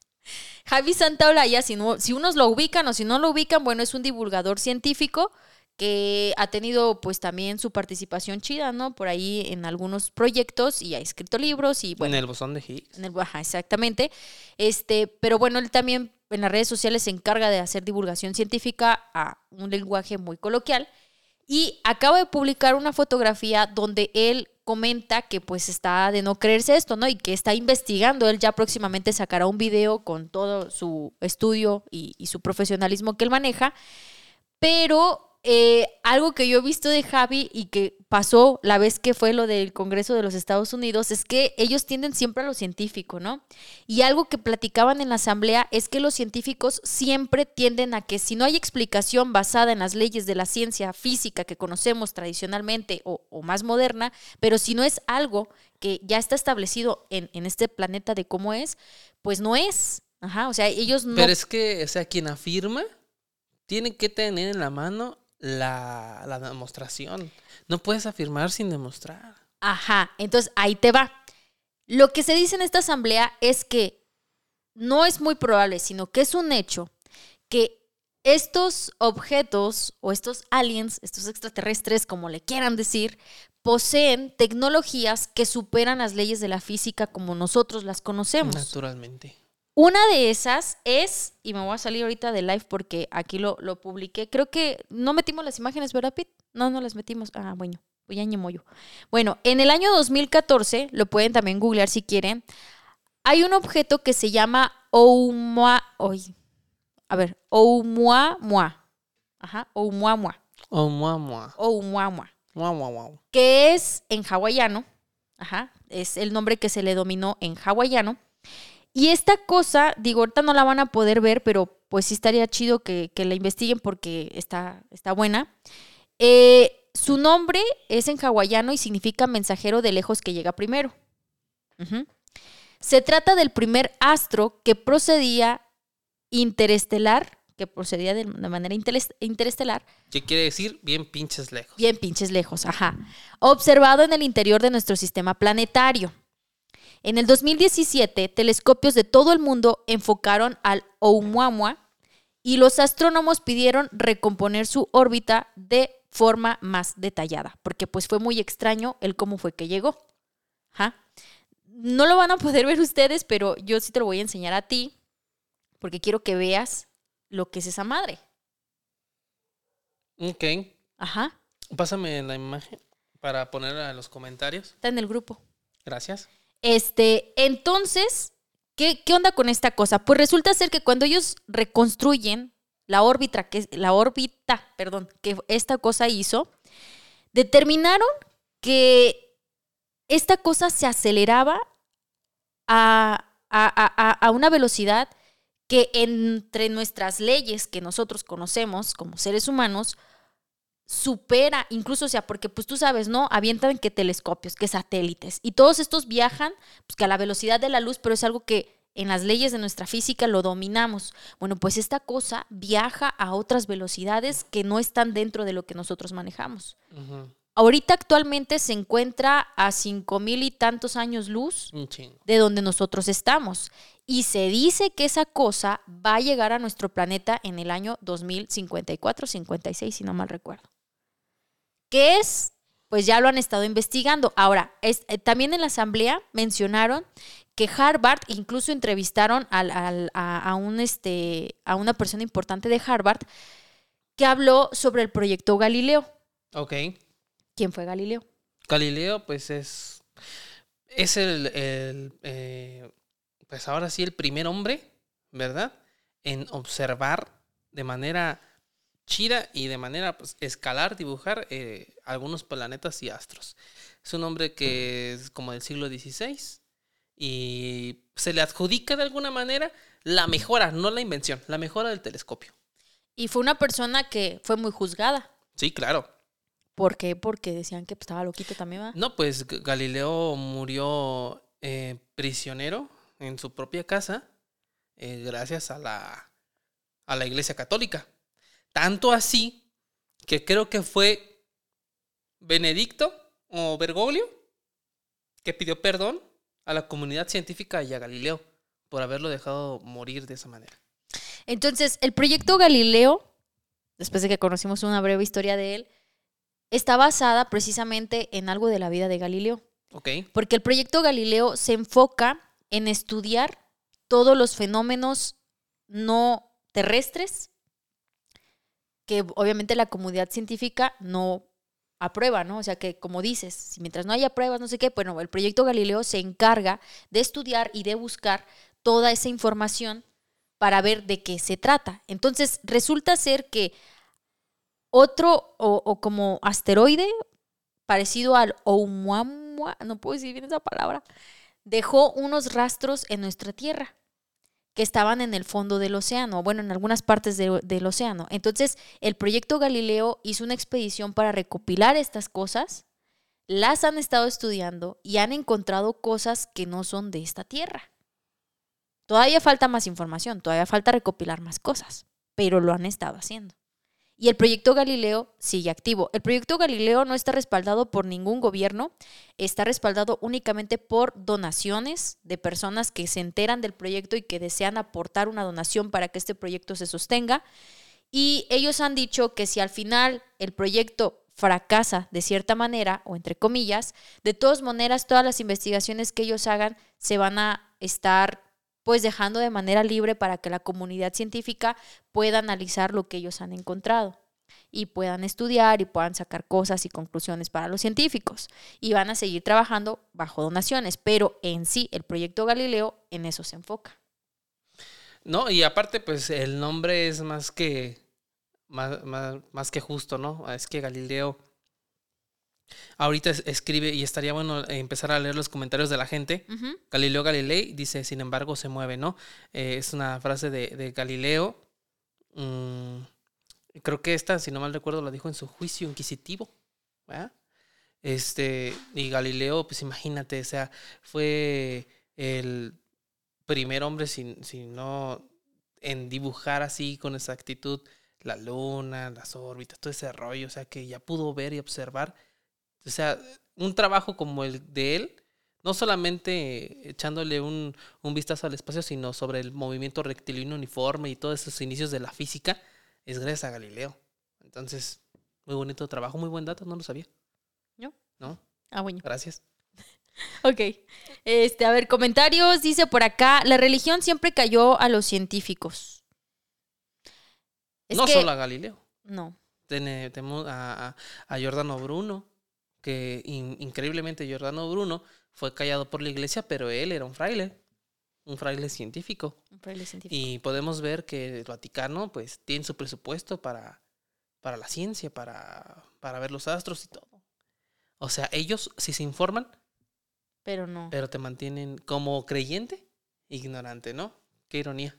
Javi Santaolalla, si, si unos lo ubican o si no lo ubican, bueno, es un divulgador científico que ha tenido pues también su participación chida, ¿no? Por ahí en algunos proyectos y ha escrito libros y bueno. En el bosón de Higgs. En el, ajá, exactamente. Este, pero bueno, él también en las redes sociales se encarga de hacer divulgación científica a un lenguaje muy coloquial y acaba de publicar una fotografía donde él comenta que pues está de no creerse esto, ¿no? Y que está investigando. Él ya próximamente sacará un video con todo su estudio y, y su profesionalismo que él maneja. Pero eh, algo que yo he visto de Javi y que pasó la vez que fue lo del Congreso de los Estados Unidos es que ellos tienden siempre a lo científico, ¿no? Y algo que platicaban en la asamblea es que los científicos siempre tienden a que si no hay explicación basada en las leyes de la ciencia física que conocemos tradicionalmente o, más moderna, pero si no es algo que ya está establecido en, en este planeta de cómo es, pues no es. Ajá, o sea, ellos no... Pero es que, o sea, quien afirma tiene que tener en la mano la, la demostración. No puedes afirmar sin demostrar. Ajá, entonces ahí te va. Lo que se dice en esta asamblea es que no es muy probable, sino que es un hecho que estos objetos o estos aliens, estos extraterrestres, como le quieran decir, poseen tecnologías que superan las leyes de la física como nosotros las conocemos. Naturalmente. Una de esas es, y me voy a salir ahorita de live porque aquí lo, lo publiqué, creo que no metimos las imágenes, ¿verdad, Pete? No, no las metimos. Ah, bueno, voy a ñemollo. Bueno, en el año 2014, lo pueden también googlear si quieren, hay un objeto que se llama Oumuamua. A ver, Oumuamua. Ajá, Oumuamua. Oumuamua. Oumuamua. Que es en hawaiano. Ajá, es el nombre que se le dominó en hawaiano. Y esta cosa, digo, ahorita no la van a poder ver, pero pues sí estaría chido que, la investiguen porque está, está buena. Eh, su nombre es en hawaiano y significa mensajero de lejos que llega primero. Se trata del primer astro que procedía interestelar, que procedía de, manera interestelar. ¿Qué quiere decir? Bien pinches lejos. Bien pinches lejos, ajá. Observado en el interior de nuestro sistema planetario. En el 2017, telescopios de todo el mundo enfocaron al Oumuamua y los astrónomos pidieron recomponer su órbita de forma más detallada, porque pues fue muy extraño el cómo fue que llegó. No lo van a poder ver ustedes, pero yo sí te lo voy a enseñar a ti, porque quiero que veas lo que es esa madre. Ok. Ajá. Pásame la imagen para ponerla en los comentarios. Está en el grupo. Gracias. Este, entonces, ¿qué, ¿qué, onda con esta cosa? Pues resulta ser que cuando ellos reconstruyen la órbita, que, la órbita, perdón, que esta cosa hizo, determinaron que esta cosa se aceleraba a, a, a una velocidad que entre nuestras leyes que nosotros conocemos como seres humanos, supera, incluso, o sea, porque pues tú sabes, ¿no? Avientan que telescopios, que satélites, y todos estos viajan, pues que a la velocidad de la luz, pero es algo que en las leyes de nuestra física lo dominamos. Bueno, pues esta cosa viaja a otras velocidades que no están dentro de lo que nosotros manejamos. Ahorita actualmente se encuentra a cinco mil y tantos años luz de donde nosotros estamos. Y se dice que esa cosa va a llegar a nuestro planeta en el año 2054, 56, si no mal recuerdo. ¿Qué es? Pues ya lo han estado investigando. Ahora, es, eh, también en la asamblea mencionaron que Harvard, incluso entrevistaron a, un, este, a una persona importante de Harvard que habló sobre el proyecto Galileo. Ok. ¿Quién fue Galileo? Galileo, pues es. Es el. el, eh, pues ahora sí, el primer hombre, ¿verdad? En observar de manera chida y de manera pues, escalar, dibujar eh, algunos planetas y astros. Es un hombre que es como del siglo XVI y se le adjudica de alguna manera la mejora, no la invención, la mejora del telescopio. Y fue una persona que fue muy juzgada. Sí, claro. ¿Por qué? Porque decían que pues, estaba loquito también, ¿va? No, pues Galileo murió eh, prisionero en su propia casa eh, gracias a la, a la Iglesia Católica. Tanto así que creo que fue Benedicto o Bergoglio que pidió perdón a la comunidad científica y a Galileo por haberlo dejado morir de esa manera. Entonces, el proyecto Galileo, después de que conocimos una breve historia de él, está basada precisamente en algo de la vida de Galileo. ¿Ok? Porque el proyecto Galileo se enfoca en estudiar todos los fenómenos no terrestres que obviamente la comunidad científica no aprueba, ¿no? O sea que, como dices, mientras no haya pruebas, no sé qué, bueno, el proyecto Galileo se encarga de estudiar y de buscar toda esa información para ver de qué se trata. Entonces, resulta ser que otro o, o como asteroide parecido al Oumuamua, no puedo decir bien esa palabra, dejó unos rastros en nuestra Tierra que estaban en el fondo del océano, bueno, en algunas partes de- del océano. Entonces, el proyecto Galileo hizo una expedición para recopilar estas cosas, las han estado estudiando y han encontrado cosas que no son de esta Tierra. Todavía falta más información, todavía falta recopilar más cosas, pero lo han estado haciendo. Y el proyecto Galileo sigue activo. El proyecto Galileo no está respaldado por ningún gobierno, está respaldado únicamente por donaciones de personas que se enteran del proyecto y que desean aportar una donación para que este proyecto se sostenga. Y ellos han dicho que si al final el proyecto fracasa de cierta manera, o entre comillas, de todas maneras todas las investigaciones que ellos hagan se van a estar pues dejando de manera libre para que la comunidad científica pueda analizar lo que ellos han encontrado y puedan estudiar y puedan sacar cosas y conclusiones para los científicos. Y van a seguir trabajando bajo donaciones, pero en sí el proyecto Galileo en eso se enfoca. No, y aparte, pues el nombre es más que más, más, más que justo, ¿no? Es que Galileo ahorita es- escribe y estaría bueno eh, empezar a leer los comentarios de la gente. Galileo Galilei dice, sin embargo, se mueve, ¿no? Eh, es una frase de, de Galileo. Mm, creo que esta, si no mal recuerdo, la dijo en su juicio inquisitivo. ¿verdad? Este, y Galileo, pues imagínate, o sea, fue el primer hombre, si, si no en dibujar así con exactitud la luna, las órbitas, todo ese rollo, o sea, que ya pudo ver y observar. O sea, un trabajo como el de él, no solamente echándole un, un vistazo al espacio, sino sobre el movimiento rectilíneo uniforme y todos esos inicios de la física, es gracias a Galileo. Entonces, muy bonito trabajo, muy buen dato, no lo sabía. ¿No? ¿No? Ah, bueno. Gracias. (laughs) Ok. Este, a ver, comentarios. Dice por acá, la religión siempre cayó a los científicos. Es no que- solo a Galileo. No. Tene- Tenemos a, a- a Giordano Bruno, que in- increíblemente Giordano Bruno fue callado por la iglesia, pero él era un fraile, un fraile científico. un fraile científico. Y podemos ver que el Vaticano pues tiene su presupuesto para, para la ciencia, para, para ver los astros y todo. O sea, ellos sí se informan, Pero no. pero te mantienen como creyente, ignorante, ¿no? Qué ironía.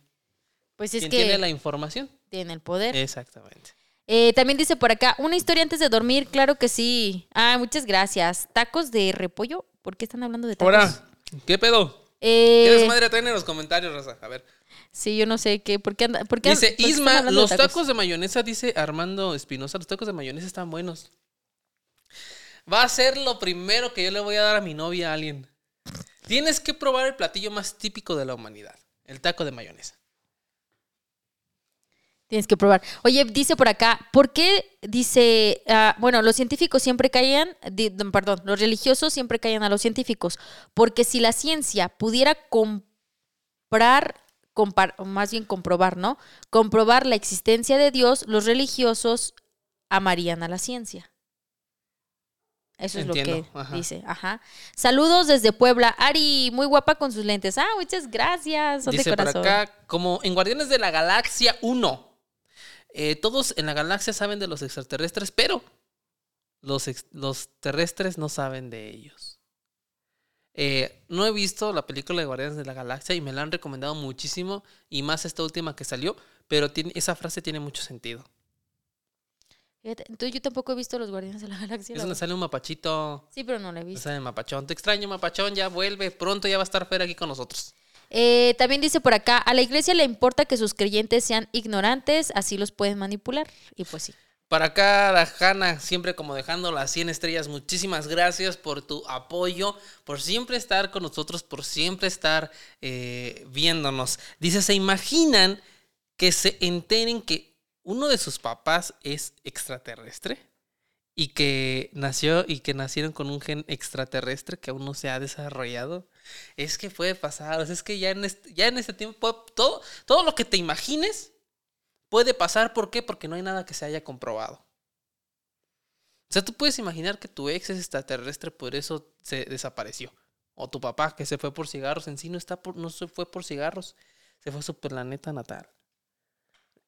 Pues es ¿Quién que tiene la información? tiene el poder. Exactamente. Eh, también dice por acá, una historia antes de dormir, claro que sí. Ah, muchas gracias. ¿Tacos de repollo? ¿Por qué están hablando de tacos? Ahora, ¿qué pedo? Eh, ¿Qué desmadre traen en los comentarios, Raza? A ver. sí, yo no sé qué. ¿Por qué anda- por qué- Dice por qué están Isma, de los tacos de mayonesa, dice Armando Espinosa, los tacos de mayonesa están buenos. Va a ser lo primero que yo le voy a dar a mi novia a alguien. Tienes que probar el platillo más típico de la humanidad, el taco de mayonesa. Tienes que probar. Oye, dice por acá, ¿por qué dice, ah, bueno, los científicos siempre di- no, perdón, los religiosos siempre caían a los científicos? Porque si la ciencia pudiera comprar, compar- más bien comprobar, ¿no? Comprobar la existencia de Dios, los religiosos amarían a la ciencia. Eso es Entiendo, lo que ajá. dice. Ajá. Saludos desde Puebla. Ari, muy guapa con sus lentes. Ah, muchas gracias. Son de Dice por corazón. acá, como en Guardianes de la Galaxia 1. Eh, todos en la galaxia saben de los extraterrestres, pero los, ex- los terrestres no saben de ellos. Eh, no he visto la película de Guardianes de la Galaxia y me la han recomendado muchísimo, y más esta última que salió, pero tiene, esa frase tiene mucho sentido. Entonces yo tampoco he visto los Guardianes de la Galaxia. Es donde sale un mapachito. Sí, pero no la he visto. Sale Mapachón. Te extraño, Mapachón. Ya vuelve. Pronto ya va a estar Fer aquí con nosotros. Eh, también dice por acá, a la iglesia le importa que sus creyentes sean ignorantes, así los pueden manipular. Y pues sí. Para acá, la Hanna, siempre como dejando las 100 estrellas. Muchísimas gracias por tu apoyo, por siempre estar con nosotros, por siempre estar eh, viéndonos. Dice, ¿se imaginan que se enteren que uno de sus papás es extraterrestre? Y que nació y que nacieron con un gen extraterrestre que aún no se ha desarrollado. Es que puede pasar, o sea, es que ya en este, ya en este tiempo todo, todo lo que te imagines puede pasar. ¿Por qué? Porque no hay nada que se haya comprobado. O sea, tú puedes imaginar que tu ex es extraterrestre, por eso se desapareció. O tu papá que se fue por cigarros, en sí no, está por, no se fue por cigarros, se fue a su planeta natal.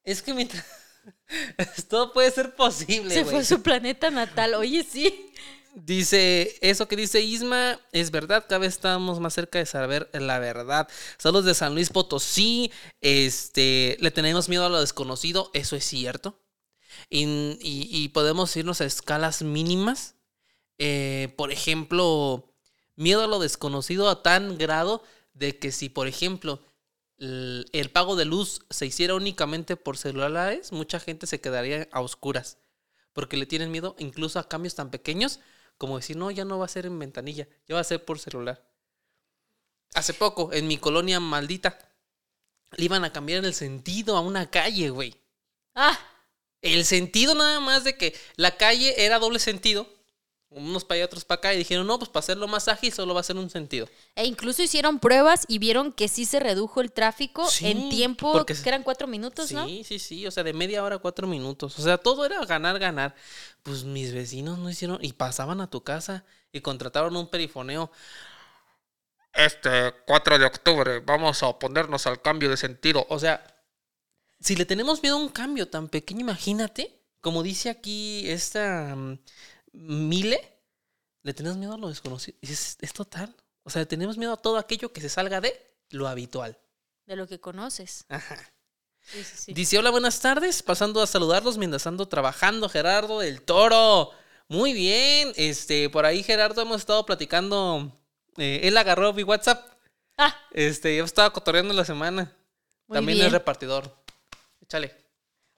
Es que mientras... (laughs) Todo puede ser posible. Se fue a su planeta natal. Oye, sí. Dice, eso que dice Isma es verdad, cada vez estamos más cerca de saber la verdad. Saludos de San Luis Potosí, este, le tenemos miedo a lo desconocido, eso es cierto. Y, y- y podemos irnos a escalas mínimas. Eh, por ejemplo, miedo a lo desconocido a tan grado de que si, por ejemplo, el pago de luz se hiciera únicamente por celulares, mucha gente se quedaría a oscuras. Porque le tienen miedo incluso a cambios tan pequeños como decir, no, ya no va a ser en ventanilla, ya va a ser por celular. Hace poco, en mi colonia maldita, le iban a cambiar el sentido a una calle, güey. Ah, El sentido nada más de que la calle era doble sentido, unos para allá, otros para acá, y dijeron, no, pues para hacerlo más ágil solo va a ser un sentido. e incluso hicieron pruebas y vieron que sí se redujo el tráfico Sí, en tiempo, porque- que eran cuatro minutos, Sí, ¿no? sí, sí, o sea, de media hora a cuatro minutos. O sea, todo era ganar, ganar. Pues mis vecinos no hicieron, y pasaban a tu casa y contrataron un perifoneo. Este 4 de octubre vamos a oponernos al cambio de sentido. O sea, si le tenemos miedo a un cambio tan pequeño, imagínate, como dice aquí esta mm, Mile, le tenemos miedo a lo desconocido. Es, es total. O sea, le tenemos miedo a todo aquello que se salga de lo habitual. De lo que conoces. Ajá. Sí, sí, sí. Dice, hola, buenas tardes. Pasando a saludarlos mientras ando trabajando, Gerardo del Toro. Muy bien. Este, por ahí, Gerardo, hemos estado platicando. eh, él agarró mi WhatsApp. Ah, Este, yo estaba cotorreando la semana. Muy También bien. es repartidor. Échale.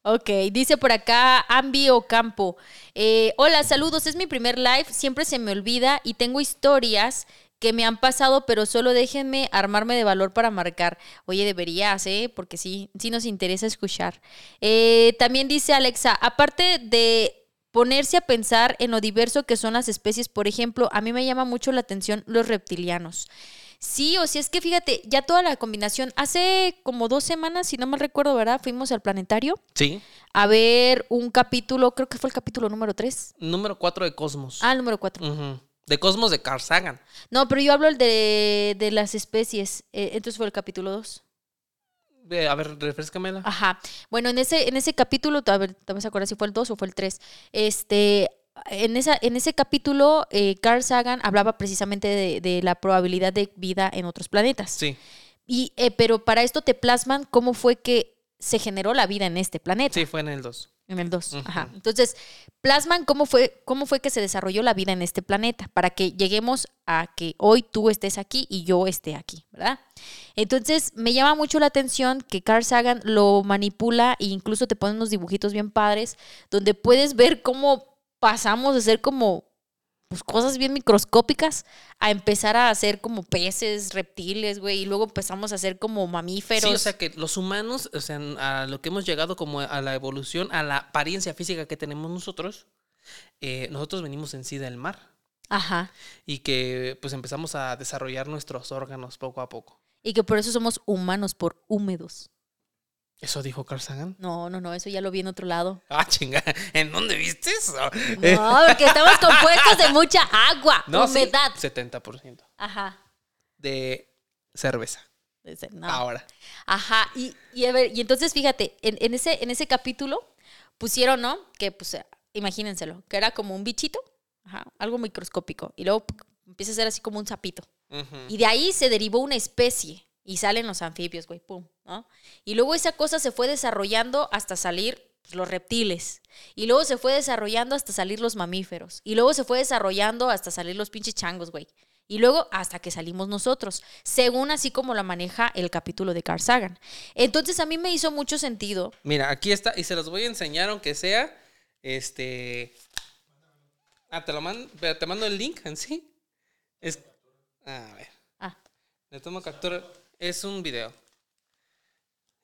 Ok, dice por acá Ambi Ocampo. Eh, hola, saludos, es mi primer live, siempre se me olvida y tengo historias que me han pasado, pero solo déjenme armarme de valor para marcar. Oye, deberías, ¿eh? Porque sí, sí nos interesa escuchar. Eh, también dice Alexa, aparte de ponerse a pensar en lo diverso que son las especies, por ejemplo, a mí me llama mucho la atención los reptilianos. Sí, o sea, es que fíjate, ya toda la combinación, hace como dos semanas, si no mal recuerdo, ¿verdad? Fuimos al planetario Sí. a ver un capítulo, creo que fue el capítulo número 3. Número 4 de Cosmos. Ah, el número 4. Ujú. De Cosmos de Carl Sagan. No, pero yo hablo el de, de las especies. eh, entonces fue el capítulo 2. Eh, a ver, refrescamela. Ajá. Bueno, en ese, en ese capítulo, a ver, también se acuerda si fue el 2 o fue el 3. Este, en, esa, en ese capítulo, eh, Carl Sagan hablaba precisamente de, de la probabilidad de vida en otros planetas. Sí. Y, eh, pero para esto te plasman cómo fue que se generó la vida en este planeta. Sí, fue en el 2. En el 2. Ujú. Ajá. Entonces, plasman cómo fue, cómo fue que se desarrolló la vida en este planeta para que lleguemos a que hoy tú estés aquí y yo esté aquí, ¿verdad? Entonces, me llama mucho la atención que Carl Sagan lo manipula e incluso te ponen unos dibujitos bien padres donde puedes ver cómo pasamos de ser como pues, cosas bien microscópicas a empezar a hacer como peces, reptiles, güey, y luego empezamos a hacer como mamíferos. Sí, o sea que los humanos, o sea, a lo que hemos llegado como a la evolución, a la apariencia física que tenemos nosotros, eh, nosotros venimos en sí del mar Ajá. y que pues empezamos a desarrollar nuestros órganos poco a poco. Y que por eso somos humanos, por húmedos. ¿Eso dijo Carl Sagan? No, no, no, eso ya lo vi en otro lado. (laughs) Ah, chinga. ¿En dónde viste eso? No, porque estamos compuestos de mucha agua, No, sí, humedad. 70% Ajá. de cerveza. No. Ahora. Ajá, y, y a ver, y entonces fíjate, en, en ese, en ese capítulo pusieron, ¿no? Que pues, imagínenselo, que era como un bichito, ajá, algo microscópico, y luego empieza a ser así como un sapito. Y de ahí se derivó una especie y salen los anfibios, güey, pum, ¿no? Y luego esa cosa se fue desarrollando hasta salir los reptiles. Y luego se fue desarrollando hasta salir los mamíferos. Y luego se fue desarrollando hasta salir los pinches changos, güey. Y luego hasta que salimos nosotros, según así como la maneja el capítulo de Carl Sagan. Entonces a mí me hizo mucho sentido. Mira, aquí está, y se los voy a enseñar, aunque sea, este... Ah, te lo mando, te mando el link en sí. Es... A ver, Ah, le tomo captura. Es un video.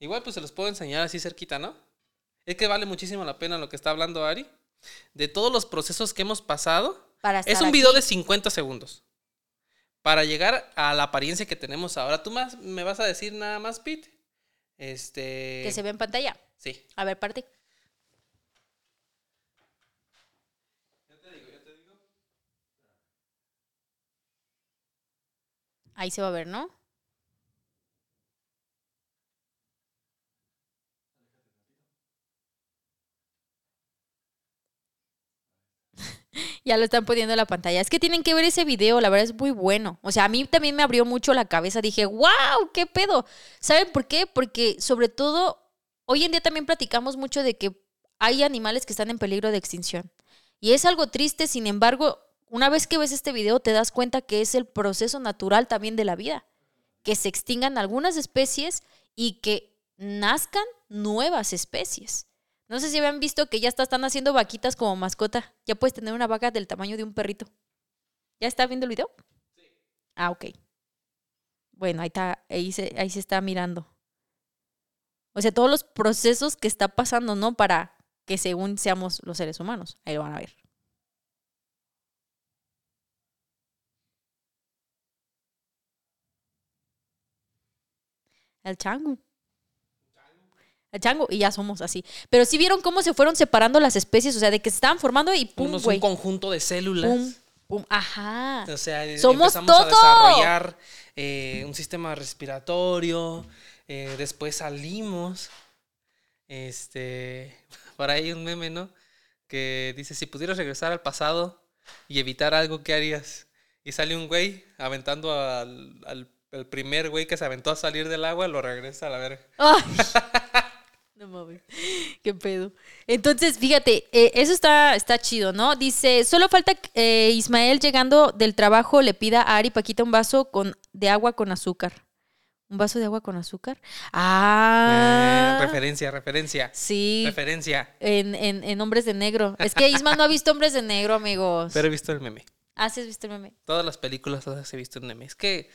Igual pues se los puedo enseñar así cerquita, ¿no? Es que vale muchísimo la pena lo que está hablando Ari. De todos los procesos que hemos pasado. para Es un aquí. video de 50 segundos. Para llegar a la apariencia que tenemos ahora. ¿Tú más me vas a decir nada más, Pete? Este... que se ve en pantalla. Sí. A ver, parte. Ahí se va a ver, ¿no? Ya lo están poniendo en la pantalla. Es que tienen que ver ese video, la verdad es muy bueno. O sea, a mí también me abrió mucho la cabeza. Dije, wow, qué pedo. ¿Saben por qué? Porque sobre todo, hoy en día también platicamos mucho de que hay animales que están en peligro de extinción. Y es algo triste, sin embargo, una vez que ves este video te das cuenta que es el proceso natural también de la vida. Que se extingan algunas especies y que nazcan nuevas especies. No sé si habían visto que ya está- están haciendo vaquitas como mascota. Ya puedes tener una vaca del tamaño de un perrito. ¿Ya está viendo el video? Ah, ok. Bueno, ahí, está, ahí, se, ahí se está mirando. O sea, todos los procesos que está pasando, ¿no? Para que según seamos los seres humanos. Ahí lo van a ver. El chango. El chango, y ya somos así. Pero sí vieron cómo se fueron separando las especies, o sea, de que se estaban formando y pum, Somos güey. un conjunto de células. Pum, pum. Ajá. O sea, eh, Somos empezamos a desarrollar eh, un sistema respiratorio. eh, después salimos. Este. (laughs) Por ahí un meme, ¿no? Que dice: si pudieras regresar al pasado y evitar algo, ¿qué harías? Y sale un güey aventando al, al- al primer güey que se aventó a salir del agua, lo regresa a la verga. (laughs) No mames. (laughs) Qué pedo. Entonces, fíjate, eh, eso está, está chido, ¿no? Dice, solo falta que eh, Ismael llegando del trabajo le pida a Ari Paquita un vaso con, de agua con azúcar. ¿Un vaso de agua con azúcar? Ah. Eh, referencia, referencia. sí. Referencia. En, en, en Hombres de Negro. Es que Isma no ha visto Hombres de Negro, amigos. Pero he visto el meme. Ah, sí has visto el meme. Todas las películas todas he visto en meme. Es que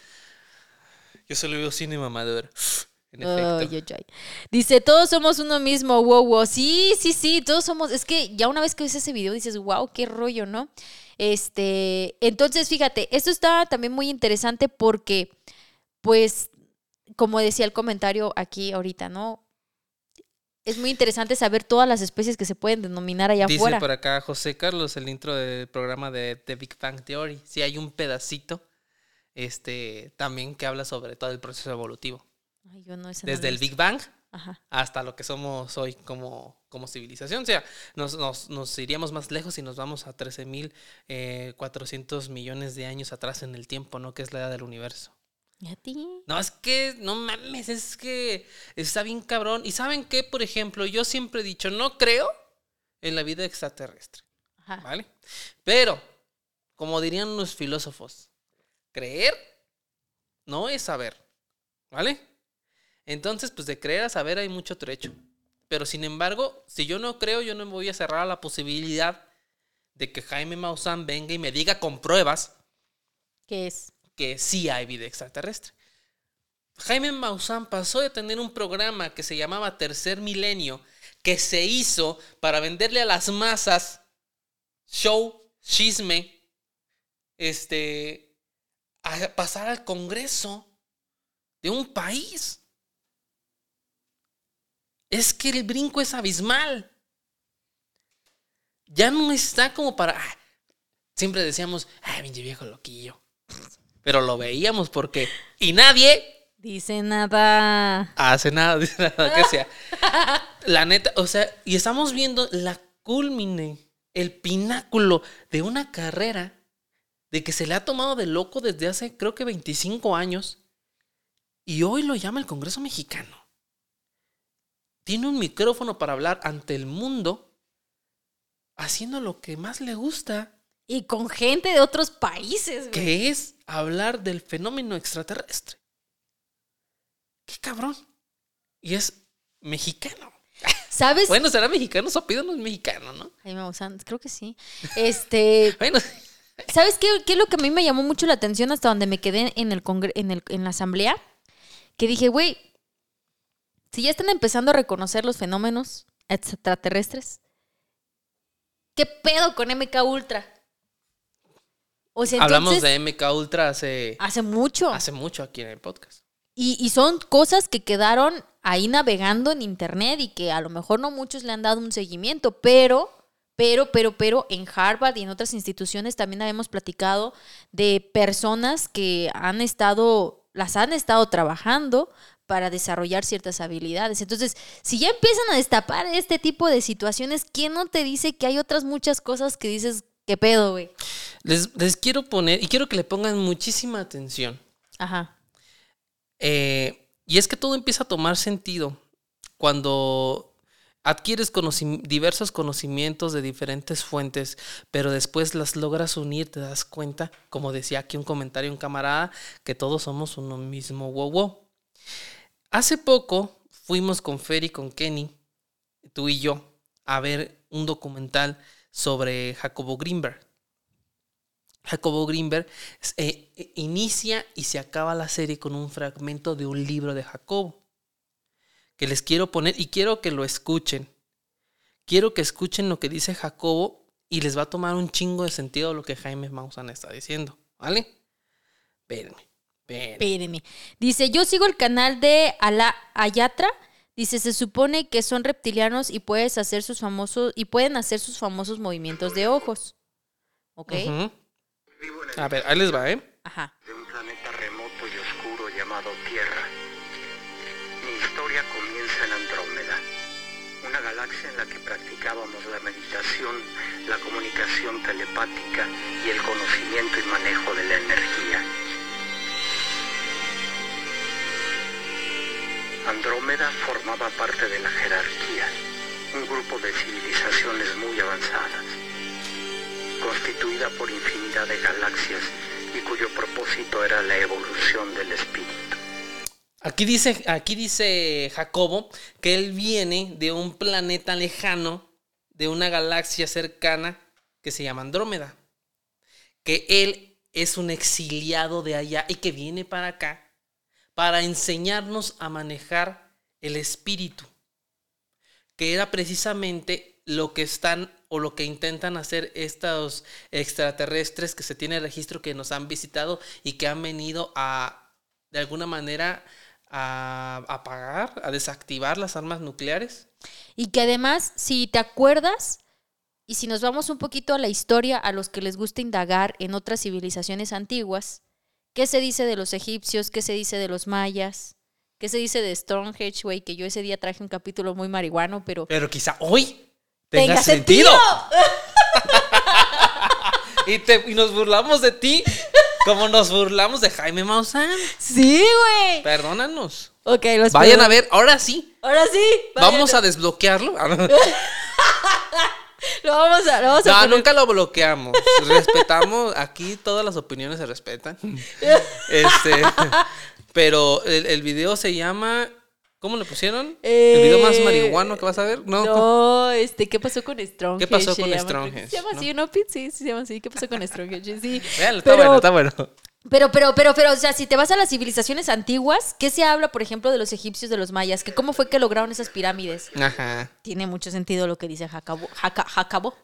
yo solo veo cine mamador. En efecto. Ay. Dice, todos somos uno mismo, wow, wow. Sí, sí, sí, todos somos. Es que ya una vez que ves ese video dices, wow, qué rollo, ¿no? Este, entonces, fíjate, esto está también muy interesante porque, pues, como decía el comentario aquí ahorita, ¿no? Es muy interesante saber todas las especies que se pueden denominar allá Dice afuera. por acá José Carlos, el intro del programa de The Big Bang Theory. Sí, hay un pedacito este, también que habla sobre todo el proceso evolutivo. Ay, yo no, ese no Desde el. Big Bang Ajá. hasta lo que somos hoy como, como civilización. O sea, nos, nos, nos iríamos más lejos y nos vamos a 13.400 millones de años atrás en el tiempo, ¿no? Que es la edad del universo. ¿Y a ti? No, es que, no mames, es que está bien cabrón. Y saben qué, por ejemplo, yo siempre he dicho, no creo en la vida extraterrestre, Ajá. ¿vale? Pero, como dirían los filósofos, creer no es saber, ¿vale? Entonces, pues de creer a saber hay mucho trecho. Pero sin embargo, si yo no creo, yo no me voy a cerrar a la posibilidad de que Jaime Maussan venga y me diga con pruebas ¿Qué es? que sí hay vida extraterrestre. Jaime Maussan pasó de tener un programa que se llamaba Tercer Milenio, que se hizo para venderle a las masas show, chisme, este, a pasar al Congreso de un país. Es que el brinco es abismal. Ya no está como para... ah, siempre decíamos, ay, pinche viejo loquillo. Pero lo veíamos porque... Y nadie Dice nada. hace nada, (laughs) dice nada que sea. La neta, o sea, y estamos viendo la culmine, el pináculo de una carrera de que se le ha tomado de loco desde hace creo que 25 años y hoy lo llama el Congreso mexicano. Tiene un micrófono para hablar ante el mundo haciendo lo que más le gusta, Y con gente de otros países, güey. que es hablar del fenómeno extraterrestre. Qué cabrón. Y es mexicano. (laughs) ¿Sabes? Bueno, será mexicano, Sopido no es mexicano, ¿no? Jaime Maussan, creo que sí. Este, (laughs) Bueno, ¿sabes qué, qué es lo que a mí me llamó mucho la atención hasta donde me quedé en, el congre- en, el- en la asamblea? Que dije, güey, si ya están empezando a reconocer los fenómenos extraterrestres, ¿qué pedo con MK Ultra? O sea, hablamos entonces, de MK Ultra hace, hace mucho. hace mucho aquí en el podcast. Y, y son cosas que quedaron ahí navegando en internet y que a lo mejor no muchos le han dado un seguimiento, pero, pero, pero, pero en Harvard y en otras instituciones también habíamos platicado de personas que han estado, las han estado trabajando para desarrollar ciertas habilidades. Entonces, si ya empiezan a destapar este tipo de situaciones, ¿quién no te dice que hay otras muchas cosas que dices, qué pedo, güey? Les, les quiero poner, y quiero que le pongan muchísima atención. Ajá. Eh, y es que todo empieza a tomar sentido cuando adquieres diversos conocimientos de diferentes fuentes, pero después las logras unir, te das cuenta, como decía aquí un comentario un camarada, que todos somos uno mismo wow wow. Hace poco fuimos con Fer y con Kenny, tú y yo, a ver un documental sobre Jacobo Greenberg. Jacobo Greenberg eh, eh, inicia y se acaba la serie con un fragmento de un libro de Jacobo que les quiero poner y quiero que lo escuchen. Quiero que escuchen lo que dice Jacobo y les va a tomar un chingo de sentido lo que Jaime Maussan está diciendo, ¿vale? Espérenme, espérenme. Dice, yo sigo el canal de Ala Ayatra. Dice, se supone que son reptilianos y puedes hacer sus famosos y pueden hacer sus famosos movimientos de ojos. ¿Ok? Ujú. A ver, ahí les va, ¿eh? Ajá. de un planeta remoto y oscuro llamado Tierra. Mi historia comienza en Andrómeda, una galaxia en la que practicábamos la meditación, la comunicación telepática y el conocimiento y manejo de la energía. Andrómeda formaba parte de la jerarquía, un grupo de civilizaciones muy avanzadas constituida por infinidad de galaxias y cuyo propósito era la evolución del espíritu. Aquí dice, aquí dice Jacobo que él viene de un planeta lejano, de una galaxia cercana que se llama Andrómeda. Que él es un exiliado de allá y que viene para acá para enseñarnos a manejar el espíritu. Que era precisamente lo que están o lo que intentan hacer estos extraterrestres que se tiene registro que nos han visitado y que han venido a, de alguna manera, a apagar, a desactivar las armas nucleares. Y que además, si te acuerdas, y si nos vamos un poquito a la historia, a los que les gusta indagar en otras civilizaciones antiguas, ¿qué se dice de los egipcios? ¿Qué se dice de los mayas? ¿Qué se dice de Stonehenge, güey? Que yo ese día traje un capítulo muy marihuano, pero... Pero quizá hoy tenga, ¡Tenga sentido. (laughs) y, te- y nos burlamos de ti como nos burlamos de Jaime Maussan. Sí, güey. Perdónanos. Ok, los Vayan a ver, ahora sí. Ahora sí. vayan Vamos a desbloquearlo. (laughs) (laughs) (laughs) Lo vamos a, lo vamos a No, nunca lo bloqueamos. (laughs) Respetamos, aquí todas las opiniones se respetan. Este, (laughs) pero el, el video se llama. ¿Cómo le pusieron? ¿El video más Eh, marihuano que vas a ver? No. No, este, ¿qué pasó con Stronghead? ¿Qué pasó con Stronghead? Se llama así, ¿no, Pete? Sí, sí, se llama así. ¿Qué pasó con Stronghead? Sí. Véanlo, está Pero- bueno, está bueno. Pero, pero, pero, pero, o sea, si te vas a las civilizaciones antiguas, ¿qué se habla, por ejemplo, de los egipcios, de los mayas? Que cómo fue que lograron esas pirámides. Ajá. Tiene mucho sentido lo que dice Jacobo, Jaca- Jacobo,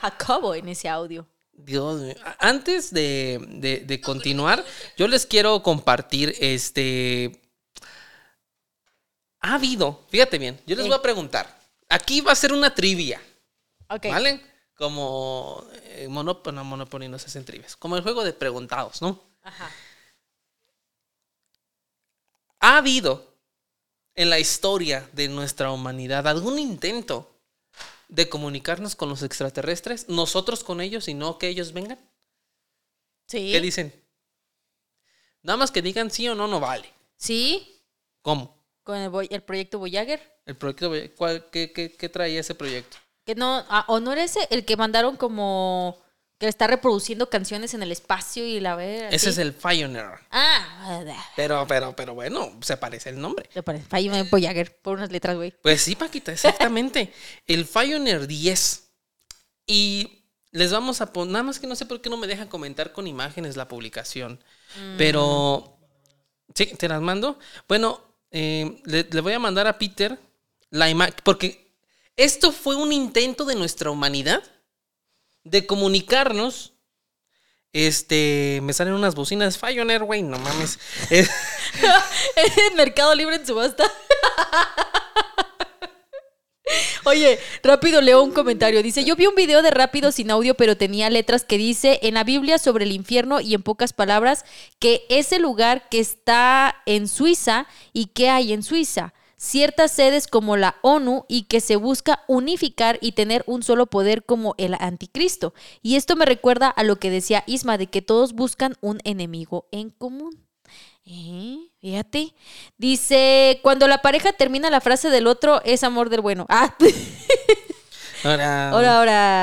Jacobo en ese audio. Dios mío. Antes de, de- de continuar, yo les quiero compartir este. Ha habido, fíjate bien, yo les voy a preguntar. Aquí va a ser una trivia, Ok. ¿vale? Como Monopoly, no, Monopoly no se hacen trivias. Como el juego de preguntados, ¿no? Ajá. ¿Ha habido en la historia de nuestra humanidad algún intento de comunicarnos con los extraterrestres? Nosotros con ellos y no que ellos vengan. Sí. ¿Qué dicen? Nada más que digan sí o no, no vale. Sí. ¿Cómo? Con el, proyecto Voyager. El proyecto, ¿cuál- qué, qué, qué traía ese proyecto? Que no, ah, o no era ese el que mandaron como que está reproduciendo canciones en el espacio y la ve. Ese es el Pioneer. Ah, Pero, pero, pero bueno, se parece el nombre. te parece. Voyager por unas letras, güey. Pues sí, Paquita, exactamente. (laughs) el Pioneer 10. Y les vamos a poner, nada más que no sé por qué no me dejan comentar con imágenes la publicación. Pero, sí, te las mando. Bueno, eh, le, le voy a mandar a Peter la imagen, porque esto fue un intento de nuestra humanidad de comunicarnos. Este, me salen unas bocinas Pioneer, güey, no mames. En (laughs) Mercado Libre en subasta. Oye, rápido leo un comentario. Dice, yo vi un video de rápido sin audio, pero tenía letras que dice en la Biblia sobre el infierno y en pocas palabras que ese lugar que está en Suiza y que hay en Suiza. Ciertas sedes como la ONU y que se busca unificar y tener un solo poder como el anticristo. Y esto me recuerda a lo que decía Isma de que todos buscan un enemigo en común. Eh, Fíjate. Dice, cuando la pareja termina la frase del otro, es amor del bueno. Ah, (laughs) ahora, ahora,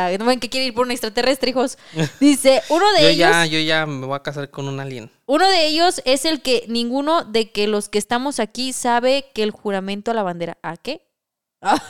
ahora. No ven que quiere ir por un extraterrestre, hijos. Dice, uno de (laughs) yo ellos. ya, yo ya me voy a casar con un alien. Uno de ellos es el que ninguno de que los que estamos aquí sabe que el juramento a la bandera. ¿A qué? (laughs)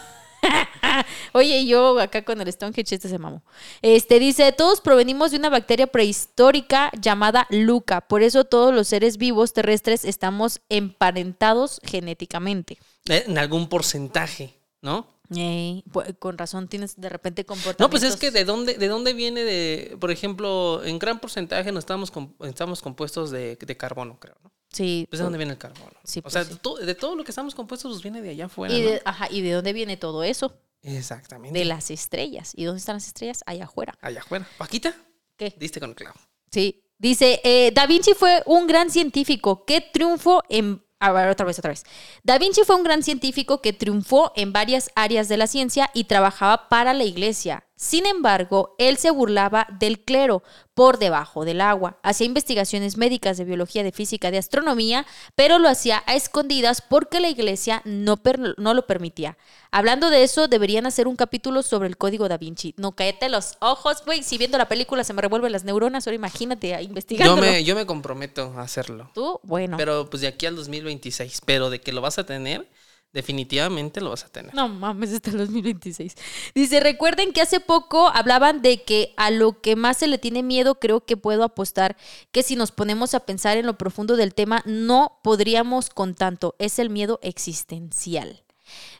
Oye, yo acá con el Stonehenge este se mamó. Este dice, todos provenimos de una bacteria prehistórica llamada Luca. Por eso todos los seres vivos terrestres estamos emparentados genéticamente. Eh, En algún porcentaje, ¿no? Ey, pu- con razón tienes de repente comportamientos. No, pues es que de dónde, de dónde viene de, por ejemplo, en gran porcentaje no estamos, com- estamos compuestos de, de carbono, creo, ¿no? Sí. Pues de dónde viene el carbono. Sí, o pues sea, sí. to- de todo lo que estamos compuestos pues viene de allá afuera. y ajá, ¿y de dónde viene todo eso? Exactamente. De las estrellas. ¿Y dónde están las estrellas? Allá afuera. Allá afuera. Paquita, ¿Qué? diste con el clavo. Sí. Dice, eh, Da Vinci fue un gran científico que triunfó en... A ver, otra vez, otra vez. Da Vinci fue un gran científico que triunfó en varias áreas de la ciencia y trabajaba para la iglesia. Sin embargo, él se burlaba del clero por debajo del agua. Hacía investigaciones médicas de biología, de física, de astronomía, pero lo hacía a escondidas porque la iglesia no, per- no lo permitía. Hablando de eso, deberían hacer un capítulo sobre el código da Vinci. No, cállate los ojos, güey. Si viendo la película se me revuelven las neuronas, ahora imagínate Yo investigándolo. me, yo me comprometo a hacerlo. Tú, bueno. Pero pues de aquí al 2026. Pero de que lo vas a tener, definitivamente lo vas a tener. No mames, hasta el 2026. Dice, recuerden que hace poco hablaban de que a lo que más se le tiene miedo, creo que puedo apostar que si nos ponemos a pensar en lo profundo del tema, no podríamos con tanto. Es el miedo existencial.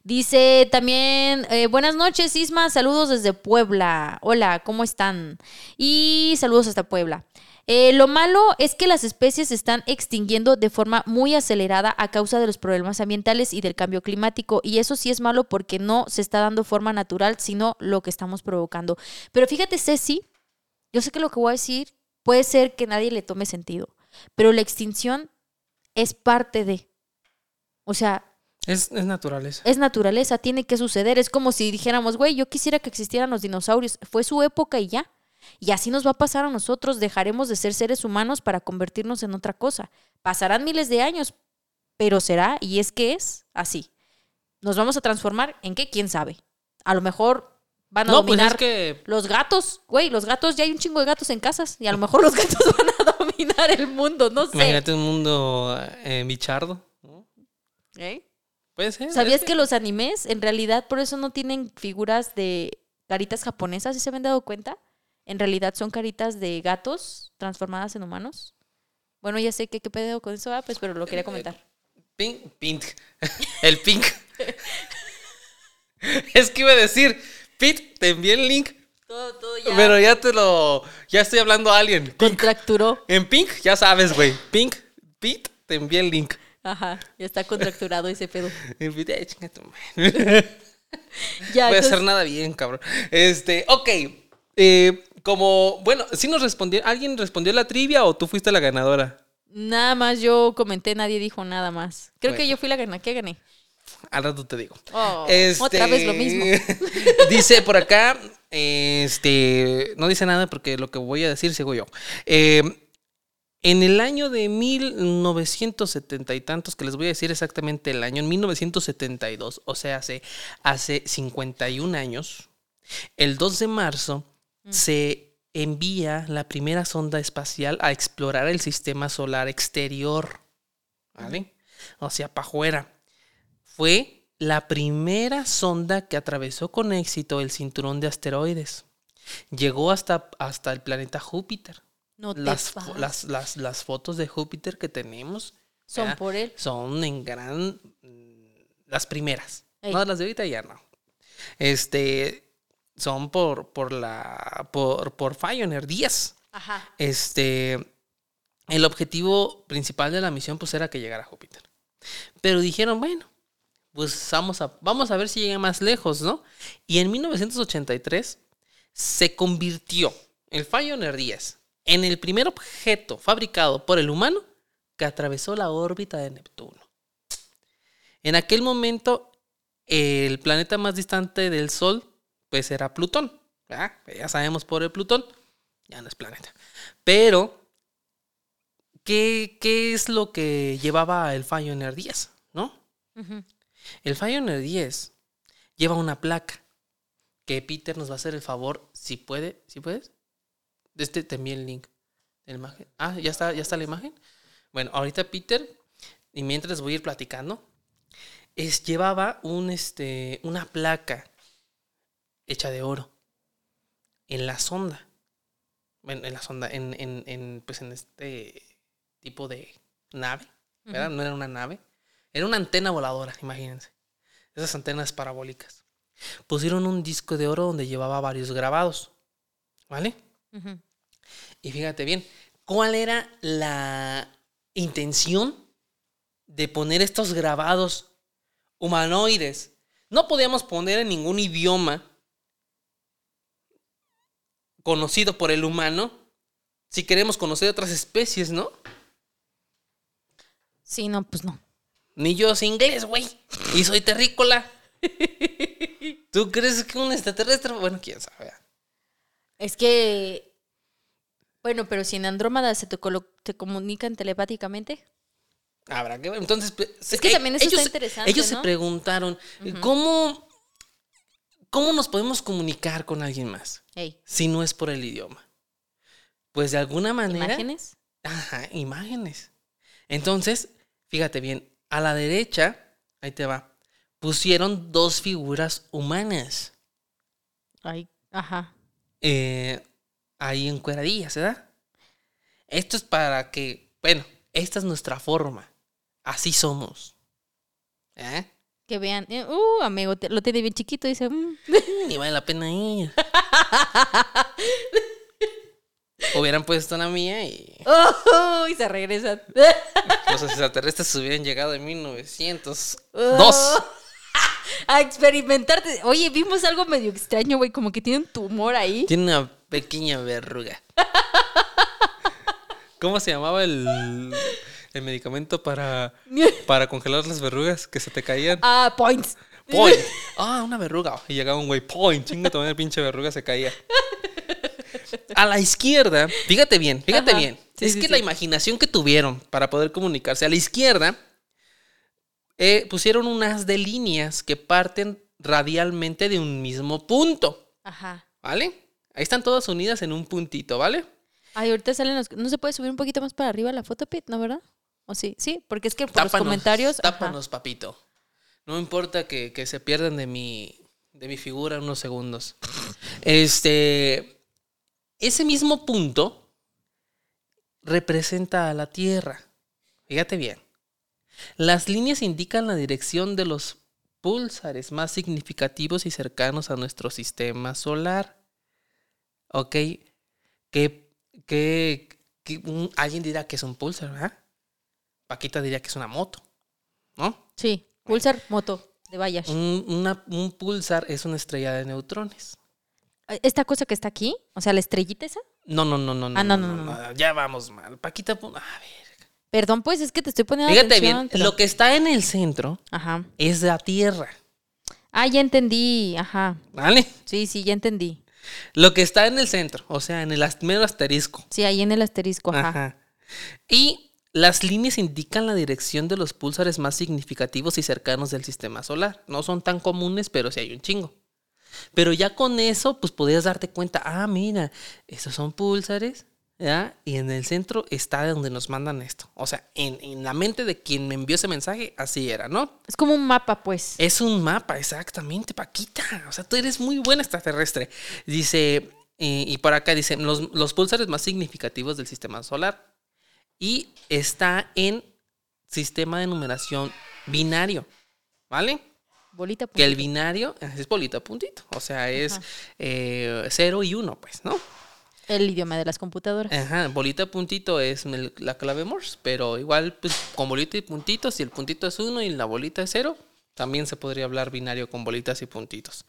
Dice también, eh, buenas noches Isma, saludos desde Puebla. Hola, ¿cómo están? Y saludos hasta Puebla. Eh, lo malo es que las especies se están extinguiendo de forma muy acelerada a causa de los problemas ambientales y del cambio climático. Y eso sí es malo porque no se está dando forma natural, sino lo que estamos provocando. Pero fíjate, Ceci, yo sé que lo que voy a decir puede ser que nadie le tome sentido, pero la extinción es parte de... O sea, Es, es naturaleza. es naturaleza, tiene que suceder. Es como si dijéramos, güey, yo quisiera que existieran los dinosaurios. Fue su época y ya. Y así nos va a pasar a nosotros. Dejaremos de ser seres humanos para convertirnos en otra cosa. Pasarán miles de años, pero será, y es que es así. Nos vamos a transformar en qué, quién sabe. A lo mejor van a No, pues dominar es que los gatos. Güey, los gatos, ya hay un chingo de gatos en casas. Y a lo mejor los (laughs) gatos van a dominar el mundo, no sé. imagínate un mundo eh, bichardo. ¿no? ¿Eh? Puede ser. ¿Sabías que los animes en realidad por eso no tienen figuras de caritas japonesas? ¿Sí se habían dado cuenta? En realidad son caritas de gatos transformadas en humanos. Bueno, ya sé que qué pedo con eso, ah, pues, pero lo quería comentar. Pink, pink. (laughs) El pink. (laughs) es que iba a decir, Pete, te envié el link, Todo, todo pero ya te lo. Ya estoy hablando a alguien. Pink. contracturó. En pink, ya sabes, güey. Pink, Pete, te envié el link. Ajá, ya está contracturado ese pedo. (laughs) Eh, chinga tu madre. Ya, No voy a entonces- hacer nada bien, cabrón. Este, ok. Eh, como, bueno, ¿sí nos respondió? ¿Alguien respondió la trivia o tú fuiste la ganadora? Nada más yo comenté, nadie dijo nada más. Creo que yo fui la gana, ¿qué gané? Al rato te digo. Oh, Este, Otra vez lo mismo. (laughs) dice por acá, este, no dice nada porque lo que voy a decir sigo yo. Eh, en el año de 1970 y tantos, que les voy a decir exactamente el año, en 1972, o sea, hace, hace 51 años, el 2 de marzo se envía la primera sonda espacial a explorar el sistema solar exterior. ¿Vale? O sea, para afuera fue la primera sonda que atravesó con éxito el cinturón de asteroides. Llegó hasta, hasta el planeta Júpiter. No Las, las, las, las fotos de Júpiter que tenemos Son ¿verdad? por él. son en gran... mm, Las primeras. Ey. No, las de ahorita ya no. Este... Son por, por la... Por, por Pioneer 10. Ajá. Este, el objetivo principal de la misión pues era que llegara a Júpiter. Pero dijeron, bueno, pues vamos a, vamos a ver si llega más lejos, ¿no? Y en 1983 se convirtió el Pioneer 10 en el primer objeto fabricado por el humano que atravesó la órbita de Neptuno. En aquel momento, el planeta más distante del Sol, pues era Plutón. ¿verdad? Ya sabemos por el Plutón, ya no es planeta. Pero, ¿qué, qué es lo que llevaba el Pioneer 10? ¿No? Ujú. El Pioneer 10 lleva una placa que Peter nos va a hacer el favor, si puede, si puedes. De este te envié el link la imagen. Ah, ya está, ya está la imagen. Bueno, ahorita Peter, y mientras voy a ir platicando, es, llevaba un, este, una placa hecha de oro en la sonda. Bueno, en la sonda, en, en, en, pues en este tipo de nave, ¿verdad? No era una nave. Era una antena voladora, imagínense. Esas antenas parabólicas. Pusieron un disco de oro donde llevaba varios grabados. ¿Vale? Y fíjate bien, ¿cuál era la intención de poner estos grabados humanoides? No podíamos poner en ningún idioma conocido por el humano si queremos conocer otras especies, ¿no? Sí, no, pues no. Ni yo sé inglés, güey. Y soy terrícola. (laughs) ¿Tú crees que un extraterrestre? Bueno, quién sabe. Es que. Bueno, pero si en Andrómada se te, te comunican telepáticamente. Habrá que ver. Entonces, Es que eh, también eso está interesante, Ellos se preguntaron, ¿cómo, ¿cómo nos podemos comunicar con alguien más Ey, si no es por el idioma? Pues de alguna manera. imágenes. Ajá, imágenes. Entonces, fíjate bien, a la derecha, ahí te va, pusieron dos figuras humanas. Ay, ajá. eh, ahí encueradillas, ¿verdad? Esto es para que, bueno, esta es nuestra forma. Así somos. ¿Eh? Que vean. eh, Uh, amigo, te- lo tiene bien chiquito. Dice. mm. Ni vale la pena ir. (laughs) Hubieran puesto una mía y Oh, y se regresan. (laughs) los extraterrestres hubieran llegado en 1902. Oh. (laughs) A experimentarte. Oye, vimos algo medio extraño, güey. Como que tiene un tumor ahí. Tiene una pequeña verruga. ¿Cómo se llamaba el, el medicamento para, (laughs) para congelar las verrugas que se te caían? Ah, points. Point. (laughs) Ah, una verruga. Y llegaba un güey, point. Chinga, también el pinche verruga se caía. A la izquierda, fíjate bien, fíjate Ajá. bien. Sí, es sí, que sí. la imaginación que tuvieron para poder comunicarse. A la izquierda, eh, pusieron unas de líneas que parten radialmente de un mismo punto. Ajá. ¿Vale? Ahí están todas unidas en un puntito, ¿vale? Ay, ahorita salen los. ¿No se puede subir un poquito más para arriba la foto, Pete? ¿No, verdad? ¿O sí? Sí, porque es que por los comentarios. ajá. Tápanos, papito. No importa que, que se pierdan de mi, de mi figura unos segundos. Este. Ese mismo punto representa a la Tierra. Fíjate bien. Las líneas indican la dirección de los púlsares más significativos y cercanos a nuestro sistema solar. ¿Ok? Que, que, que un- alguien dirá que es un pulsar, ¿verdad? Paquita diría que es una moto. ¿no? Sí. Pulsar moto de Bayash. Un, una- un pulsar es una estrella de neutrones. Esta cosa que está aquí, o sea, la estrellita esa. No, no, no, no, no. Ah, no, no, no, Ya vamos mal. Paquita, pon- a ver. Perdón, pues es que te estoy poniendo Fíjate atención, bien, pero- lo que está en el centro Ajá. es la Tierra, Ah, ya entendí. Ajá. ¿vale? Sí, sí, ya entendí. Lo que está en el centro, o sea, en el mero asterisco. Sí, ahí en el asterisco, ajá. Ajá. Y las líneas indican la dirección de los púlsares más significativos y cercanos del sistema solar. No son tan comunes, pero sí hay un chingo. Pero ya con eso, pues podrías darte cuenta, ah, mira, estos son púlsares, ¿ya? Y en el centro está donde nos mandan esto. O sea, en, en la mente de quien me envió ese mensaje, así era, ¿no? Es como un mapa, pues. Es un mapa, exactamente, Paquita. O sea, tú eres muy buena extraterrestre. Dice, eh, y por acá dicen, los, los púlsares más significativos del sistema solar. Y está en sistema de numeración binario, ¿vale? Bolita. Que el puntito. binario es bolita puntito. O sea, es Ajá. 0 y 1, pues, ¿no? El idioma de las computadoras. Ajá, bolita puntito es el- la clave Morse, pero igual pues, con bolita y puntitos, si el puntito es uno y la bolita es cero, también se podría hablar binario con bolitas y puntitos.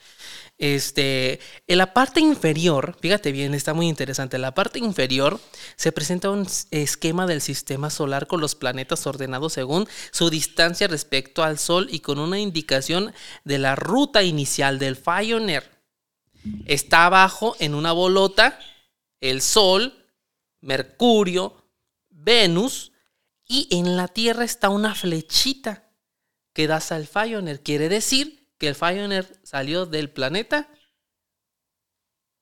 Este, en la parte inferior, fíjate bien, está muy interesante. En la parte inferior se presenta un esquema del sistema solar con los planetas ordenados según su distancia respecto al Sol y con una indicación de la ruta inicial del Pioneer. Está abajo en una bolota el Sol, Mercurio, Venus y en la Tierra está una flechita que da al Pioneer. Quiere decir que el Pioneer salió del planeta.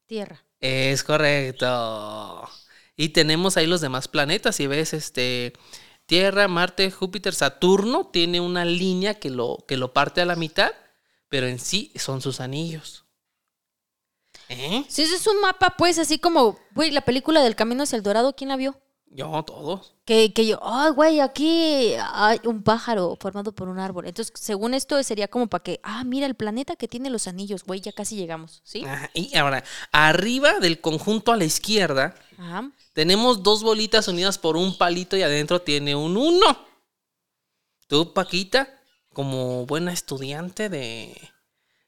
Tierra. Es correcto. Y tenemos ahí los demás planetas. Si ves este Tierra, Marte, Júpiter, Saturno, tiene una línea que lo, que lo parte a la mitad, pero en sí son sus anillos. ¿Eh? Si ese es un mapa, pues, así como, güey, la película del Camino hacia el Dorado, ¿quién la vio? Yo, todos. Que, que yo, ay, güey, aquí hay un pájaro formado por un árbol. Entonces, según esto, sería como para que, ah, mira el planeta que tiene los anillos, güey, ya casi llegamos, ¿sí? Ajá, Y ahora, arriba del conjunto a la izquierda, Ajá. tenemos dos bolitas unidas por un palito y adentro tiene un uno. Tú, Paquita, como buena estudiante de,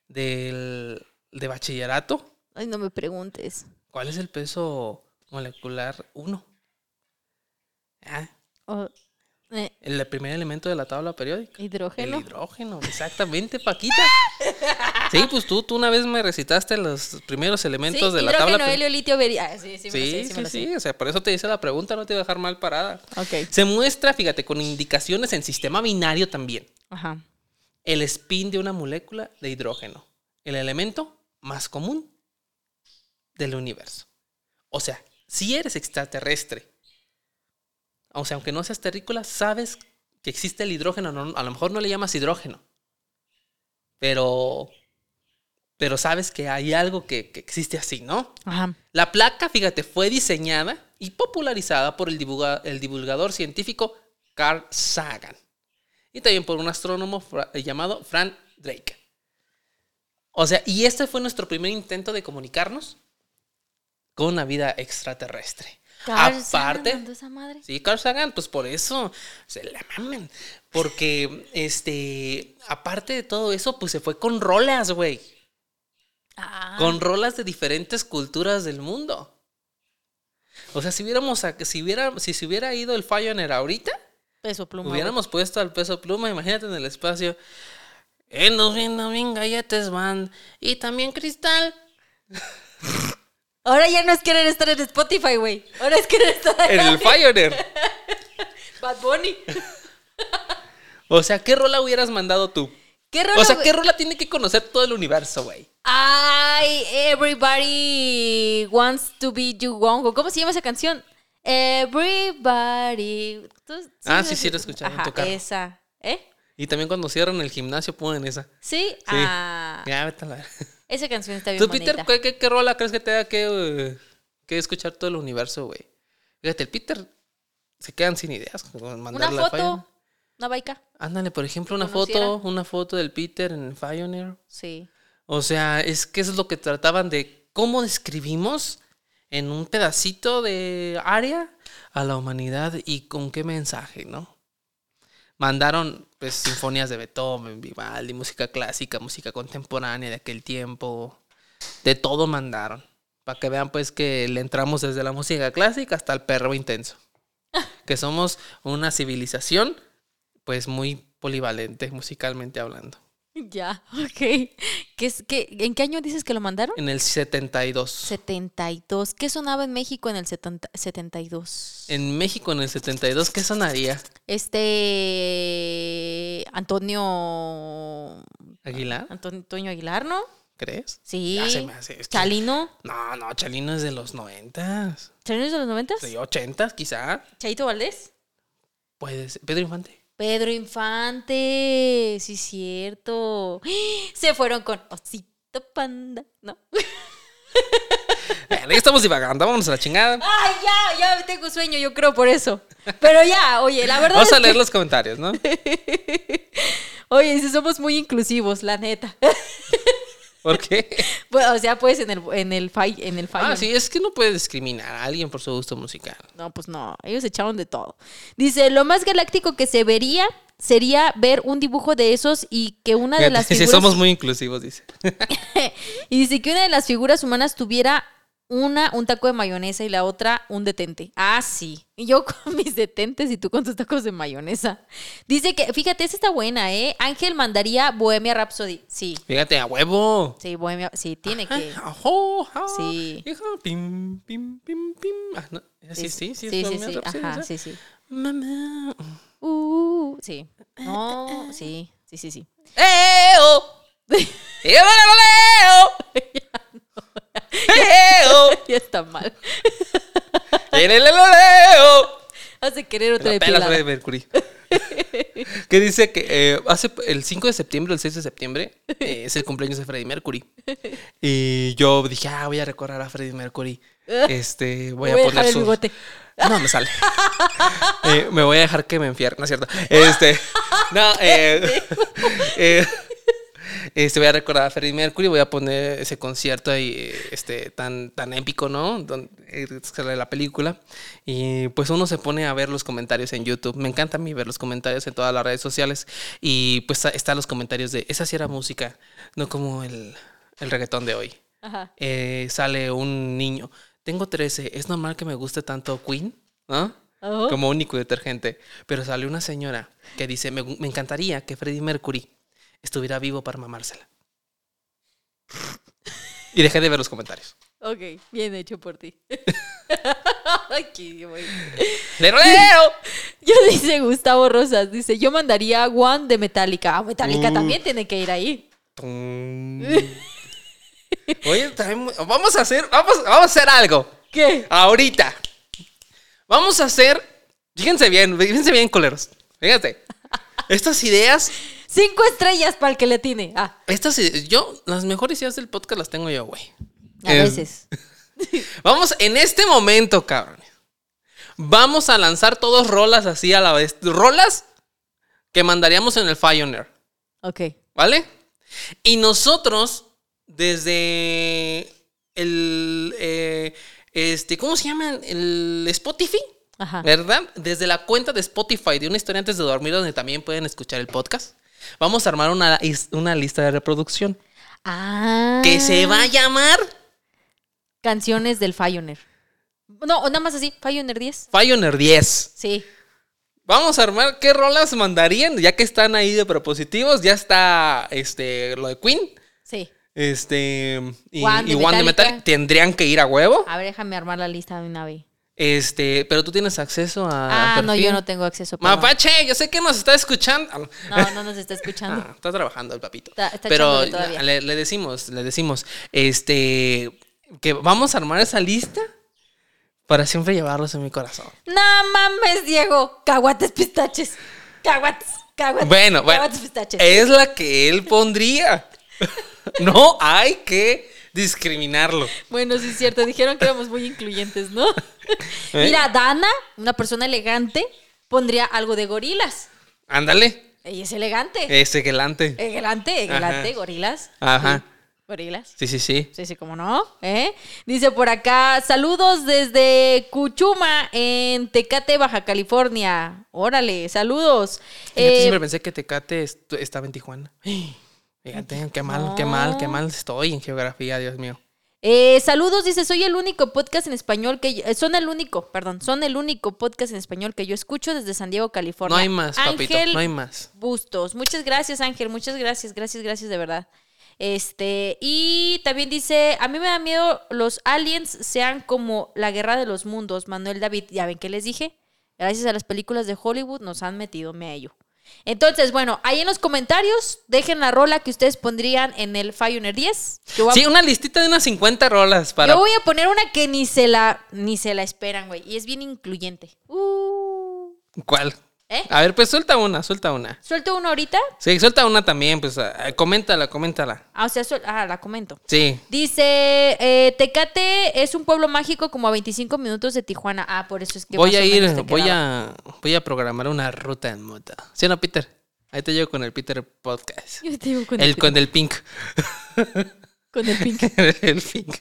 del- de bachillerato, Ay, no me preguntes. ¿cuál es el peso molecular 1? Ah, eh, el primer elemento de la tabla periódica. hidrógeno. El hidrógeno, exactamente, Paquita. Sí, pues tú, tú una vez me recitaste los primeros elementos sí, de la tabla hidrógeno, periódica. helio, litio, beria. Ah, sí, sí, lo sé, Sí, sí, sí, sí, o sea, por eso te hice la pregunta, no te iba a dejar mal parada. Ok. Se muestra, fíjate, con indicaciones en sistema binario también. Ajá. El spin de una molécula de hidrógeno, el elemento más común del universo. O sea, si eres extraterrestre, o sea, aunque no seas terrícola, sabes que existe el hidrógeno. no- a lo mejor no le llamas hidrógeno, pero, pero sabes que hay algo que, que existe así, ¿no? Ajá. La placa, fíjate, fue diseñada y popularizada por el, divulga- el divulgador científico Carl Sagan y también por un astrónomo fra- eh, llamado Frank Drake. O sea, y este fue nuestro primer intento de comunicarnos con una vida extraterrestre. Carl Sagan Aparte, mandó esa madre? Sí, Carl Sagan, pues por eso se la mamen. Porque, este, aparte de todo eso, pues se fue con rolas, güey. Ah. Con rolas de diferentes culturas del mundo. O sea, si hubiéramos, a- si hubiera, si se hubiera ido el Pioneer ahorita, Peso pluma. güey. hubiéramos puesto al peso pluma, imagínate en el espacio. En los viendo bien galletes van. Y también cristal. (laughs) Ahora ya no es querer estar en Spotify, güey. Ahora es querer estar En el Pioneer. Bad Bunny. O sea, ¿qué rola hubieras mandado tú? ¿Qué rola, O sea? ¿qué rola tiene que conocer todo el universo, güey? Ay, everybody wants to be you Wongo. ¿Cómo se llama esa canción? Everybody. ¿Tú- Ah, sí, sí, escuchado en Ajá, tu carro. esa. ¿Eh? Y también cuando cierran el gimnasio ponen esa. Sí. Ah, Ya, vete a la... esa canción está bien ¿Tú, bonita. Peter, ¿qué, qué, qué rola crees que tenga que, eh, que escuchar todo el universo, güey? Fíjate, el Peter se quedan sin ideas. Una mandarle a foto. Pioneer. Una baica. Ándale, por ejemplo, una Conociera. foto, una foto del Peter en el Pioneer. Sí. O sea, es que eso es lo que trataban de cómo describimos en un pedacito de área a la humanidad y con qué mensaje, ¿no? Mandaron pues sinfonías de Beethoven, Vivaldi, música clásica, música contemporánea de aquel tiempo. De todo mandaron. Para que vean pues que le entramos desde la música clásica hasta el perro intenso. (laughs) Que somos una civilización pues muy polivalente musicalmente hablando. (laughs) Ya, ok. ¿Qué es, qué, ¿En qué año dices que lo mandaron? En el 72. 72. ¿Qué sonaba en México en el 70 72? En México en el 72, ¿qué sonaría? Este. Antonio. ¿Aguilar? Antonio, Aguilar, ¿no? ¿Crees? Sí. Ya se me hace, es que- Chalino. No, no, Chalino es de los 90. ¿Chalino es de los 90? Sí, 80 quizá. ¿Chaito Valdés? Puede ser. Pedro Infante. Pedro Infante. Sí, cierto. (gasps) Se fueron con Osito Panda. ¿No? Bueno, ya estamos divagando, vámonos a la chingada. Ay, ya, ya tengo sueño, yo creo por eso. Pero ya, oye, la verdad Vamos es a leer que- los comentarios, ¿no? (laughs) Oye, si somos muy inclusivos, la neta. (laughs) ¿Por qué? (laughs) Bueno, o sea, pues en el en el fall, en el fallo. Ah, sí, es que no puedes discriminar a alguien por su gusto musical. No, pues no, ellos echaron de todo. Dice, lo más galáctico que se vería sería ver un dibujo de esos y que una de las (laughs) Sí, figuras somos muy inclusivos, dice. (laughs) y dice que una de las figuras humanas tuviera una un taco de mayonesa y la otra un detente. Ah, sí. Y yo (laughs) con mis detentes y tú con tus tacos de mayonesa. Dice que, fíjate, esa está buena, ¿eh? Ángel mandaría Bohemia Rhapsody. Sí. Fíjate, a huevo. Sí, Bohemia, sí, tiene que. Ajo, ja, Sí. hija, pim, pim, pim, pim. Ah, no, Sí, sí, sí. sí, sí, sí, Rhapsody, ajá, sí, sí. Mamá. Uh, sí. No, sí, sí, sí, sí. ¡Eo! ¡Eo, leo! ¡Eo! (laughs) (laughs) ya está mal. (laughs) Hace querer otra. Freddie Mercury. que dice que eh, hace el 5 de septiembre, el 6 de septiembre, eh, es el cumpleaños de Freddie Mercury. Y yo dije, ah, voy a recordar a Freddie Mercury. Este, voy a Voy a poner su. bigote. No, me sale. Eh, me voy a dejar que me enfierre, ¿no es cierto? Este, no, eh, eh, este, voy a recordar a Freddie Mercury, voy a poner ese concierto ahí, este, tan, tan épico, ¿no? Donde eh, sale la película. Y pues uno se pone a ver los comentarios en YouTube. Me encanta a mí ver los comentarios en todas las redes sociales. Y pues están los comentarios de, esa sí era música, no como el, el reggaetón de hoy. Ajá. Eh, sale un niño. Tengo 13, es normal que me guste tanto Queen, ¿no? Ajá. Como único detergente. Pero sale una señora que dice, me, me encantaría que Freddie Mercury estuviera vivo para mamársela. (laughs) Y dejé de ver los comentarios. Ok, bien hecho por ti. (laughs) Ay, qué bueno. ¡Le leo! Yo dice Gustavo Rosas, dice, yo mandaría One de Metallica. Ah, Metallica también tiene que ir ahí. Oye, traemos- vamos a hacer, vamos, vamos a hacer algo. ¿Qué? Ahorita. Vamos a hacer, fíjense bien, fíjense bien, coleros. Fíjate. Estas ideas Cinco estrellas para el que le tiene. Ah, Estas ide- yo, las mejores ideas del podcast las tengo yo, güey. a Eh, veces. (laughs) Vamos, en este momento, cabrones. Vamos a lanzar todos rolas así a la vez. Rolas que mandaríamos en el Pioneer, Ok. ¿vale? Y nosotros, desde el. eh, este, ¿Cómo se llama? El Spotify. Ajá. ¿Verdad? Desde la cuenta de Spotify de una historia antes de dormir, donde también pueden escuchar el podcast, vamos a armar una, una lista de reproducción Ah. que se va a llamar Canciones del Pioneer. No, nada más así, Pioneer 10. Pioneer 10. Sí. Vamos a armar qué rolas mandarían, ya que están ahí de propositivos. Ya está este, lo de Queen. Sí. Este. Y, One de y de Metallica. Tendrían que ir a huevo. A ver, déjame armar la lista de una vez. Este. Pero tú tienes acceso a. Ah, no, yo no tengo acceso. perdón. Mapache, yo sé que nos está escuchando. No, no nos está escuchando. Ah, está trabajando el papito. Está- está Pero todavía. le, le decimos, le decimos, este, que vamos a armar esa lista para siempre llevarlos en mi corazón. No mames, Diego. Caguates pistaches. Caguates. Caguates. Bueno, bueno, Caguates pistaches. es la que él pondría. (laughs) No hay que discriminarlo. Bueno, sí es cierto. Dijeron que éramos muy incluyentes, ¿no? (laughs) ¿Eh? Mira, Dana, una persona elegante, pondría algo de gorilas. Ándale, Ella es elegante. ese gelante. Elegante, elegante, Ajá. gorilas. Ajá. Gorilas. Sí, sí, sí. Sí, sí, cómo no. ¿eh? Dice por acá, saludos desde Cuchuma, en Tecate, Baja California. Órale, saludos. Fíjate, Eh, siempre pensé que Tecate est- estaba en Tijuana. (gasps) Fíjate, qué mal, qué mal, qué mal estoy en geografía, Dios mío. eh, saludos, dice, soy el único podcast en español que... yo- eh, son el único, perdón, son el único podcast en español que yo escucho desde San Diego, California. No hay más, papito, Ángel no hay más. Bustos. Muchas gracias, Ángel. Muchas gracias, gracias, gracias de verdad. Este, y también dice, a mí me da miedo los aliens sean como la guerra de los mundos. Manuel David, ya ven que les dije, gracias a las películas de Hollywood nos han metido a ello. Entonces, bueno, ahí en los comentarios dejen la rola que ustedes pondrían en el Fire 10. Yo voy, a, Sí, una listita de unas 50 rolas para... yo voy a poner una que ni se la ni se la esperan, güey, y es bien incluyente. Uh. ¿Cuál? ¿Eh? A ver, pues suelta una, suelta una. ¿Suelto una ahorita? Sí, suelta una también, pues ah, coméntala, coméntala. Ah, o sea, suel- ah, la comento. Sí. Dice, eh, Tecate es un pueblo mágico como a 25 minutos de Tijuana. Ah, por eso es que Voy más a o ir, te voy quedaba. a, voy a programar una ruta en moto. ¿Sí o no, Peter? Ahí te llevo con el Peter Podcast. Yo te digo con El con el pink. (laughs) con el pink. (laughs) el pink.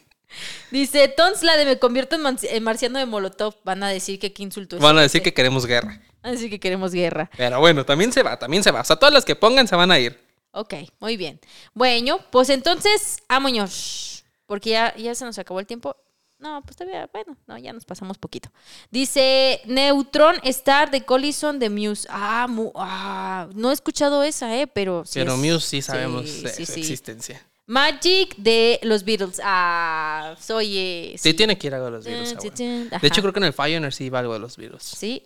Dice, Tons, la de me convierto en, man- en marciano de Molotov. Van a decir que qué insulto es Van a decir este. que queremos guerra. Van a decir que queremos guerra. Pero bueno, también se va, también se va. O sea, todas las que pongan se van a ir. Ok, muy bien. Bueno, pues entonces, vámonos. Porque ya, ya se nos acabó el tiempo. No, pues todavía, bueno, no, ya nos pasamos poquito. Dice Neutron Star de Collison de Muse. Ah, mu- ah, no he escuchado esa, eh, pero sí. Pero es- Muse sí sabemos sí, su existencia. Magic de los Beatles. Ah, soy. eh, Sí, tiene que ir algo de los ah, bueno. tun. De hecho, creo que en el Pioneer sí va algo de los virus. Sí.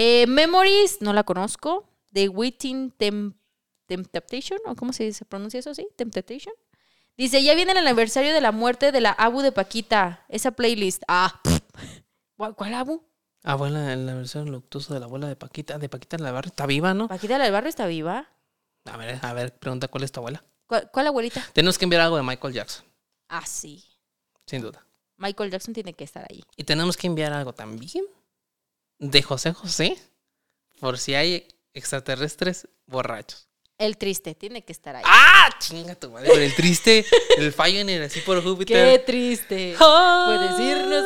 Eh, Memories, no la conozco. The Waiting Tem- Temptation, ¿o cómo se, pronuncia eso? ¿Sí? Temptation. Dice, ya viene el aniversario de la muerte de la Abu de Paquita. Esa playlist. Ah. ¿Cuál, Abu? Abuela, en la versión luctuosa de la abuela de Paquita. De Paquita en la barra. Está viva, ¿no? ¿Paquita la barrio está viva? A ver, a ver, pregunta cuál es tu abuela. ¿Cuál, cuál abuelita? Tenemos que enviar algo de Michael Jackson, Ah, sí. sin duda. Michael Jackson tiene que estar ahí. Y tenemos que enviar algo también de José José, por si hay extraterrestres borrachos. El triste, tiene que estar ahí. ¡Ah! Chinga tu madre. Pero el triste, (laughs) el Pioneer, así por ¡Qué Júpiter. triste! Puedes decirnos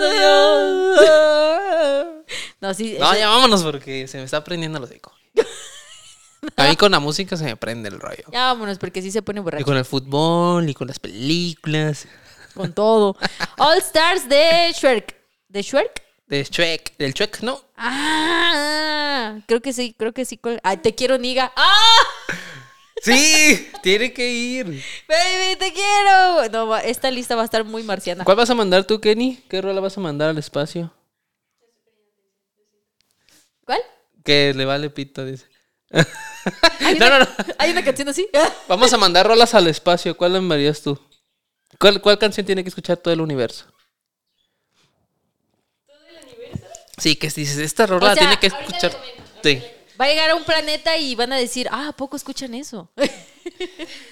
adiós. No, sí. No, ya vámonos porque se me está prendiendo el hocico. (laughs) A mí con la música se me prende el rollo. ya vámonos, porque sí se pone Y borracho. con el fútbol, y con las películas. Con todo. (laughs) All Stars de Shrek. ¿De Shrek? De Shrek, del Shrek, ¿no? Ah, creo que sí, creo que sí. Ay, te quiero, Niga. ¡Ah! Sí, tiene que ir. ¡Baby, te quiero! No, esta lista va a estar muy marciana. ¿Cuál vas a mandar tú, Kenny? ¿Qué rola vas a mandar al espacio? ¿Cuál? Que le vale pito, dice. ¿Hay (laughs) No, una, no, no. ¿Hay una canción así? Vamos a mandar rolas al espacio. ¿Cuál enviarías tú? ¿Cuál, ¿Cuál canción tiene que escuchar todo el universo? ¿Todo el universo? Sí, que dices, esta rola O sea, tiene que escuchar. Sí. Va a llegar a un planeta y van a decir, ah, ¿a poco escuchan eso? (laughs)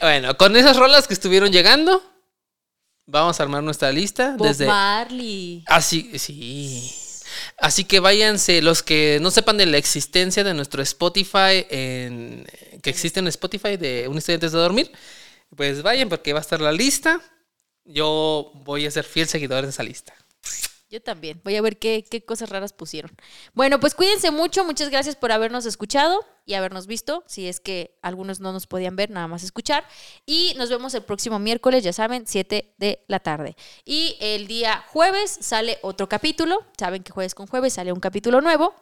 Bueno, con esas rolas que estuvieron llegando, vamos a armar nuestra lista. Bob desde Marley. Así, sí. Así que váyanse, los que no sepan de la existencia de nuestro Spotify, en, que existe en Spotify de Un Estudiante de Dormir, pues vayan porque va a estar la lista. Yo voy a ser fiel seguidor de esa lista. Yo también. Voy a ver qué, qué cosas raras pusieron. Bueno, pues cuídense mucho. Muchas gracias por habernos escuchado y habernos visto. Si es que algunos no nos podían ver, nada más escuchar. Y nos vemos el próximo miércoles, ya saben, 7 de la tarde. Y el día jueves sale otro capítulo. Saben que jueves con jueves sale un capítulo nuevo.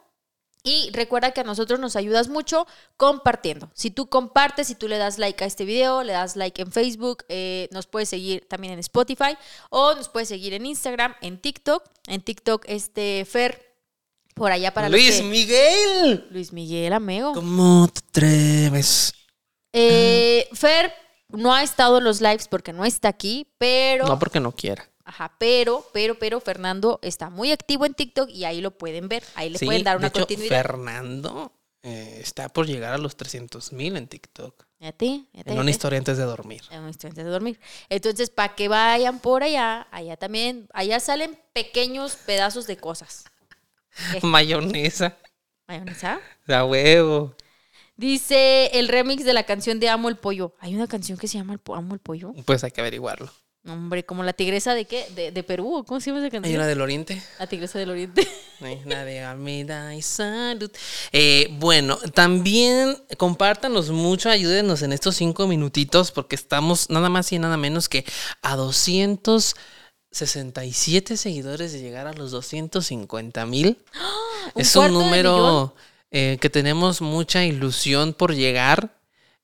Y recuerda que a nosotros nos ayudas mucho compartiendo. Si tú compartes, si tú le das like a este video, le das like en Facebook, eh, nos puedes seguir también en Spotify o nos puedes seguir en Instagram, en TikTok. En TikTok, este Fer, por allá para Luis que- Miguel. Luis Miguel Amego. ¿Cómo te atreves? Eh, Fer no ha estado en los lives porque no está aquí, pero... No porque no quiera. Ajá, pero, pero, pero Fernando está muy activo en TikTok y ahí lo pueden ver. Ahí le Sí, pueden dar de una hecho, continuidad. Fernando eh, está por llegar a los 300 mil en TikTok. Fíjate, fíjate, En una historia antes de dormir. en un instante de dormir. Entonces, para que vayan por allá, allá también, allá salen pequeños pedazos de cosas. (laughs) ¿Qué? Mayonesa. ¿Mayonesa? A huevo. Dice el remix de la canción de Amo el Pollo. Hay una canción que se llama Amo el Pollo. Pues hay que averiguarlo. Hombre, como la tigresa de qué? De, de Perú. ¿o ¿Cómo se llama esa Hay canción? una del Oriente. La tigresa del Oriente. (laughs) La de Almeida y Salud. Eh, bueno, también compártanos mucho, ayúdenos en estos cinco minutitos, porque estamos nada más y nada menos que a 267 seguidores de llegar a los 250 mil. (gasps) Un Es un número eh, que tenemos mucha ilusión por llegar.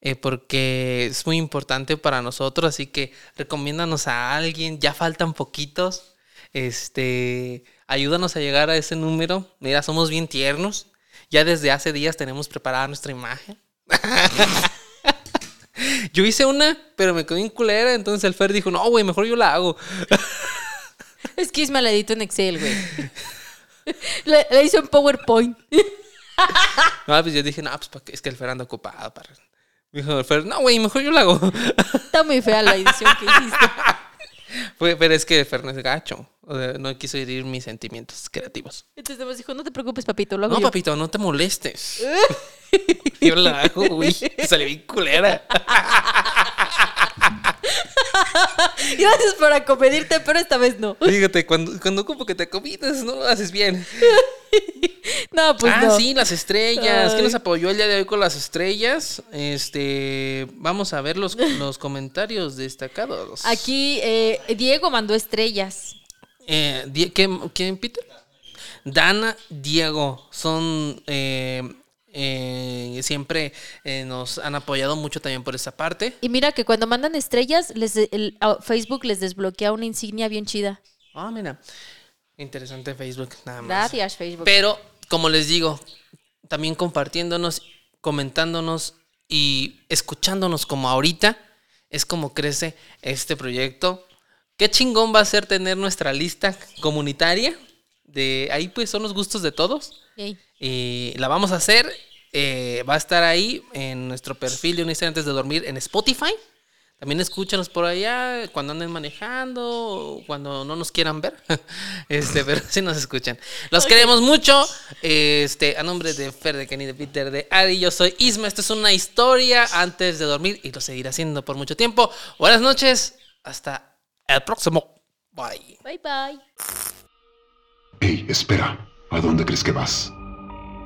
Eh, porque es muy importante para nosotros, así que recomiéndanos a alguien, ya faltan poquitos, este, ayúdanos a llegar a ese número, mira, somos bien tiernos, ya desde hace días tenemos preparada nuestra imagen. (laughs) yo hice una, pero me quedó bien culera, entonces el Fer dijo, no, güey, mejor yo la hago. (laughs) Es que Isma la editó en Excel, güey. (laughs) La, hizo en PowerPoint. No, pues yo dije, no, pues es que el Fer anda ocupado. Para... Dijo Fer, no, güey, mejor yo la hago. (laughs) Está muy fea la edición que hiciste. (laughs) Fue- pero es que Fer no es gacho. O sea, no quiso herir mis sentimientos creativos. Entonces además dijo, no te preocupes, papito, lo hago No, yo. papito, no te molestes. (laughs) yo la hago, güey. Sale bien culera. (laughs) Gracias por acomedirte, pero esta vez no. Fíjate, cuando, cuando ocupo que te acomidas, no lo haces bien. (laughs) No, pues ah, no. sí, las estrellas. Ay. ¿Quién nos apoyó el día de hoy con las estrellas? Este, vamos a ver los, los comentarios destacados. Aquí eh, Diego mandó estrellas. Eh, Die- ¿quién, quién, Peter? Dana, Diego, son eh, eh, siempre eh, nos han apoyado mucho también por esa parte. Y mira que cuando mandan estrellas, les el, Facebook les desbloquea una insignia bien chida. Ah, mira, interesante Facebook, nada más. Gracias, Facebook. Pero, como les digo, también compartiéndonos, comentándonos y escuchándonos como ahorita, es como crece este proyecto. Qué chingón va a ser tener nuestra lista comunitaria. De ahí pues son los gustos de todos. Yay. Y la vamos a hacer. eh, va a estar ahí en nuestro perfil de un instante antes de dormir en Spotify. También escúchanos por allá cuando anden manejando, o cuando no nos quieran ver. (laughs) Este, pero sí nos escuchan. Los queremos mucho. Este, a nombre de Fer, de Kenny, de Peter, de Ari, yo soy Isma. Esto es una historia antes de dormir y lo seguiré haciendo por mucho tiempo. Buenas noches. Hasta el próximo. Bye. Bye bye. Hey, espera, ¿a dónde crees que vas?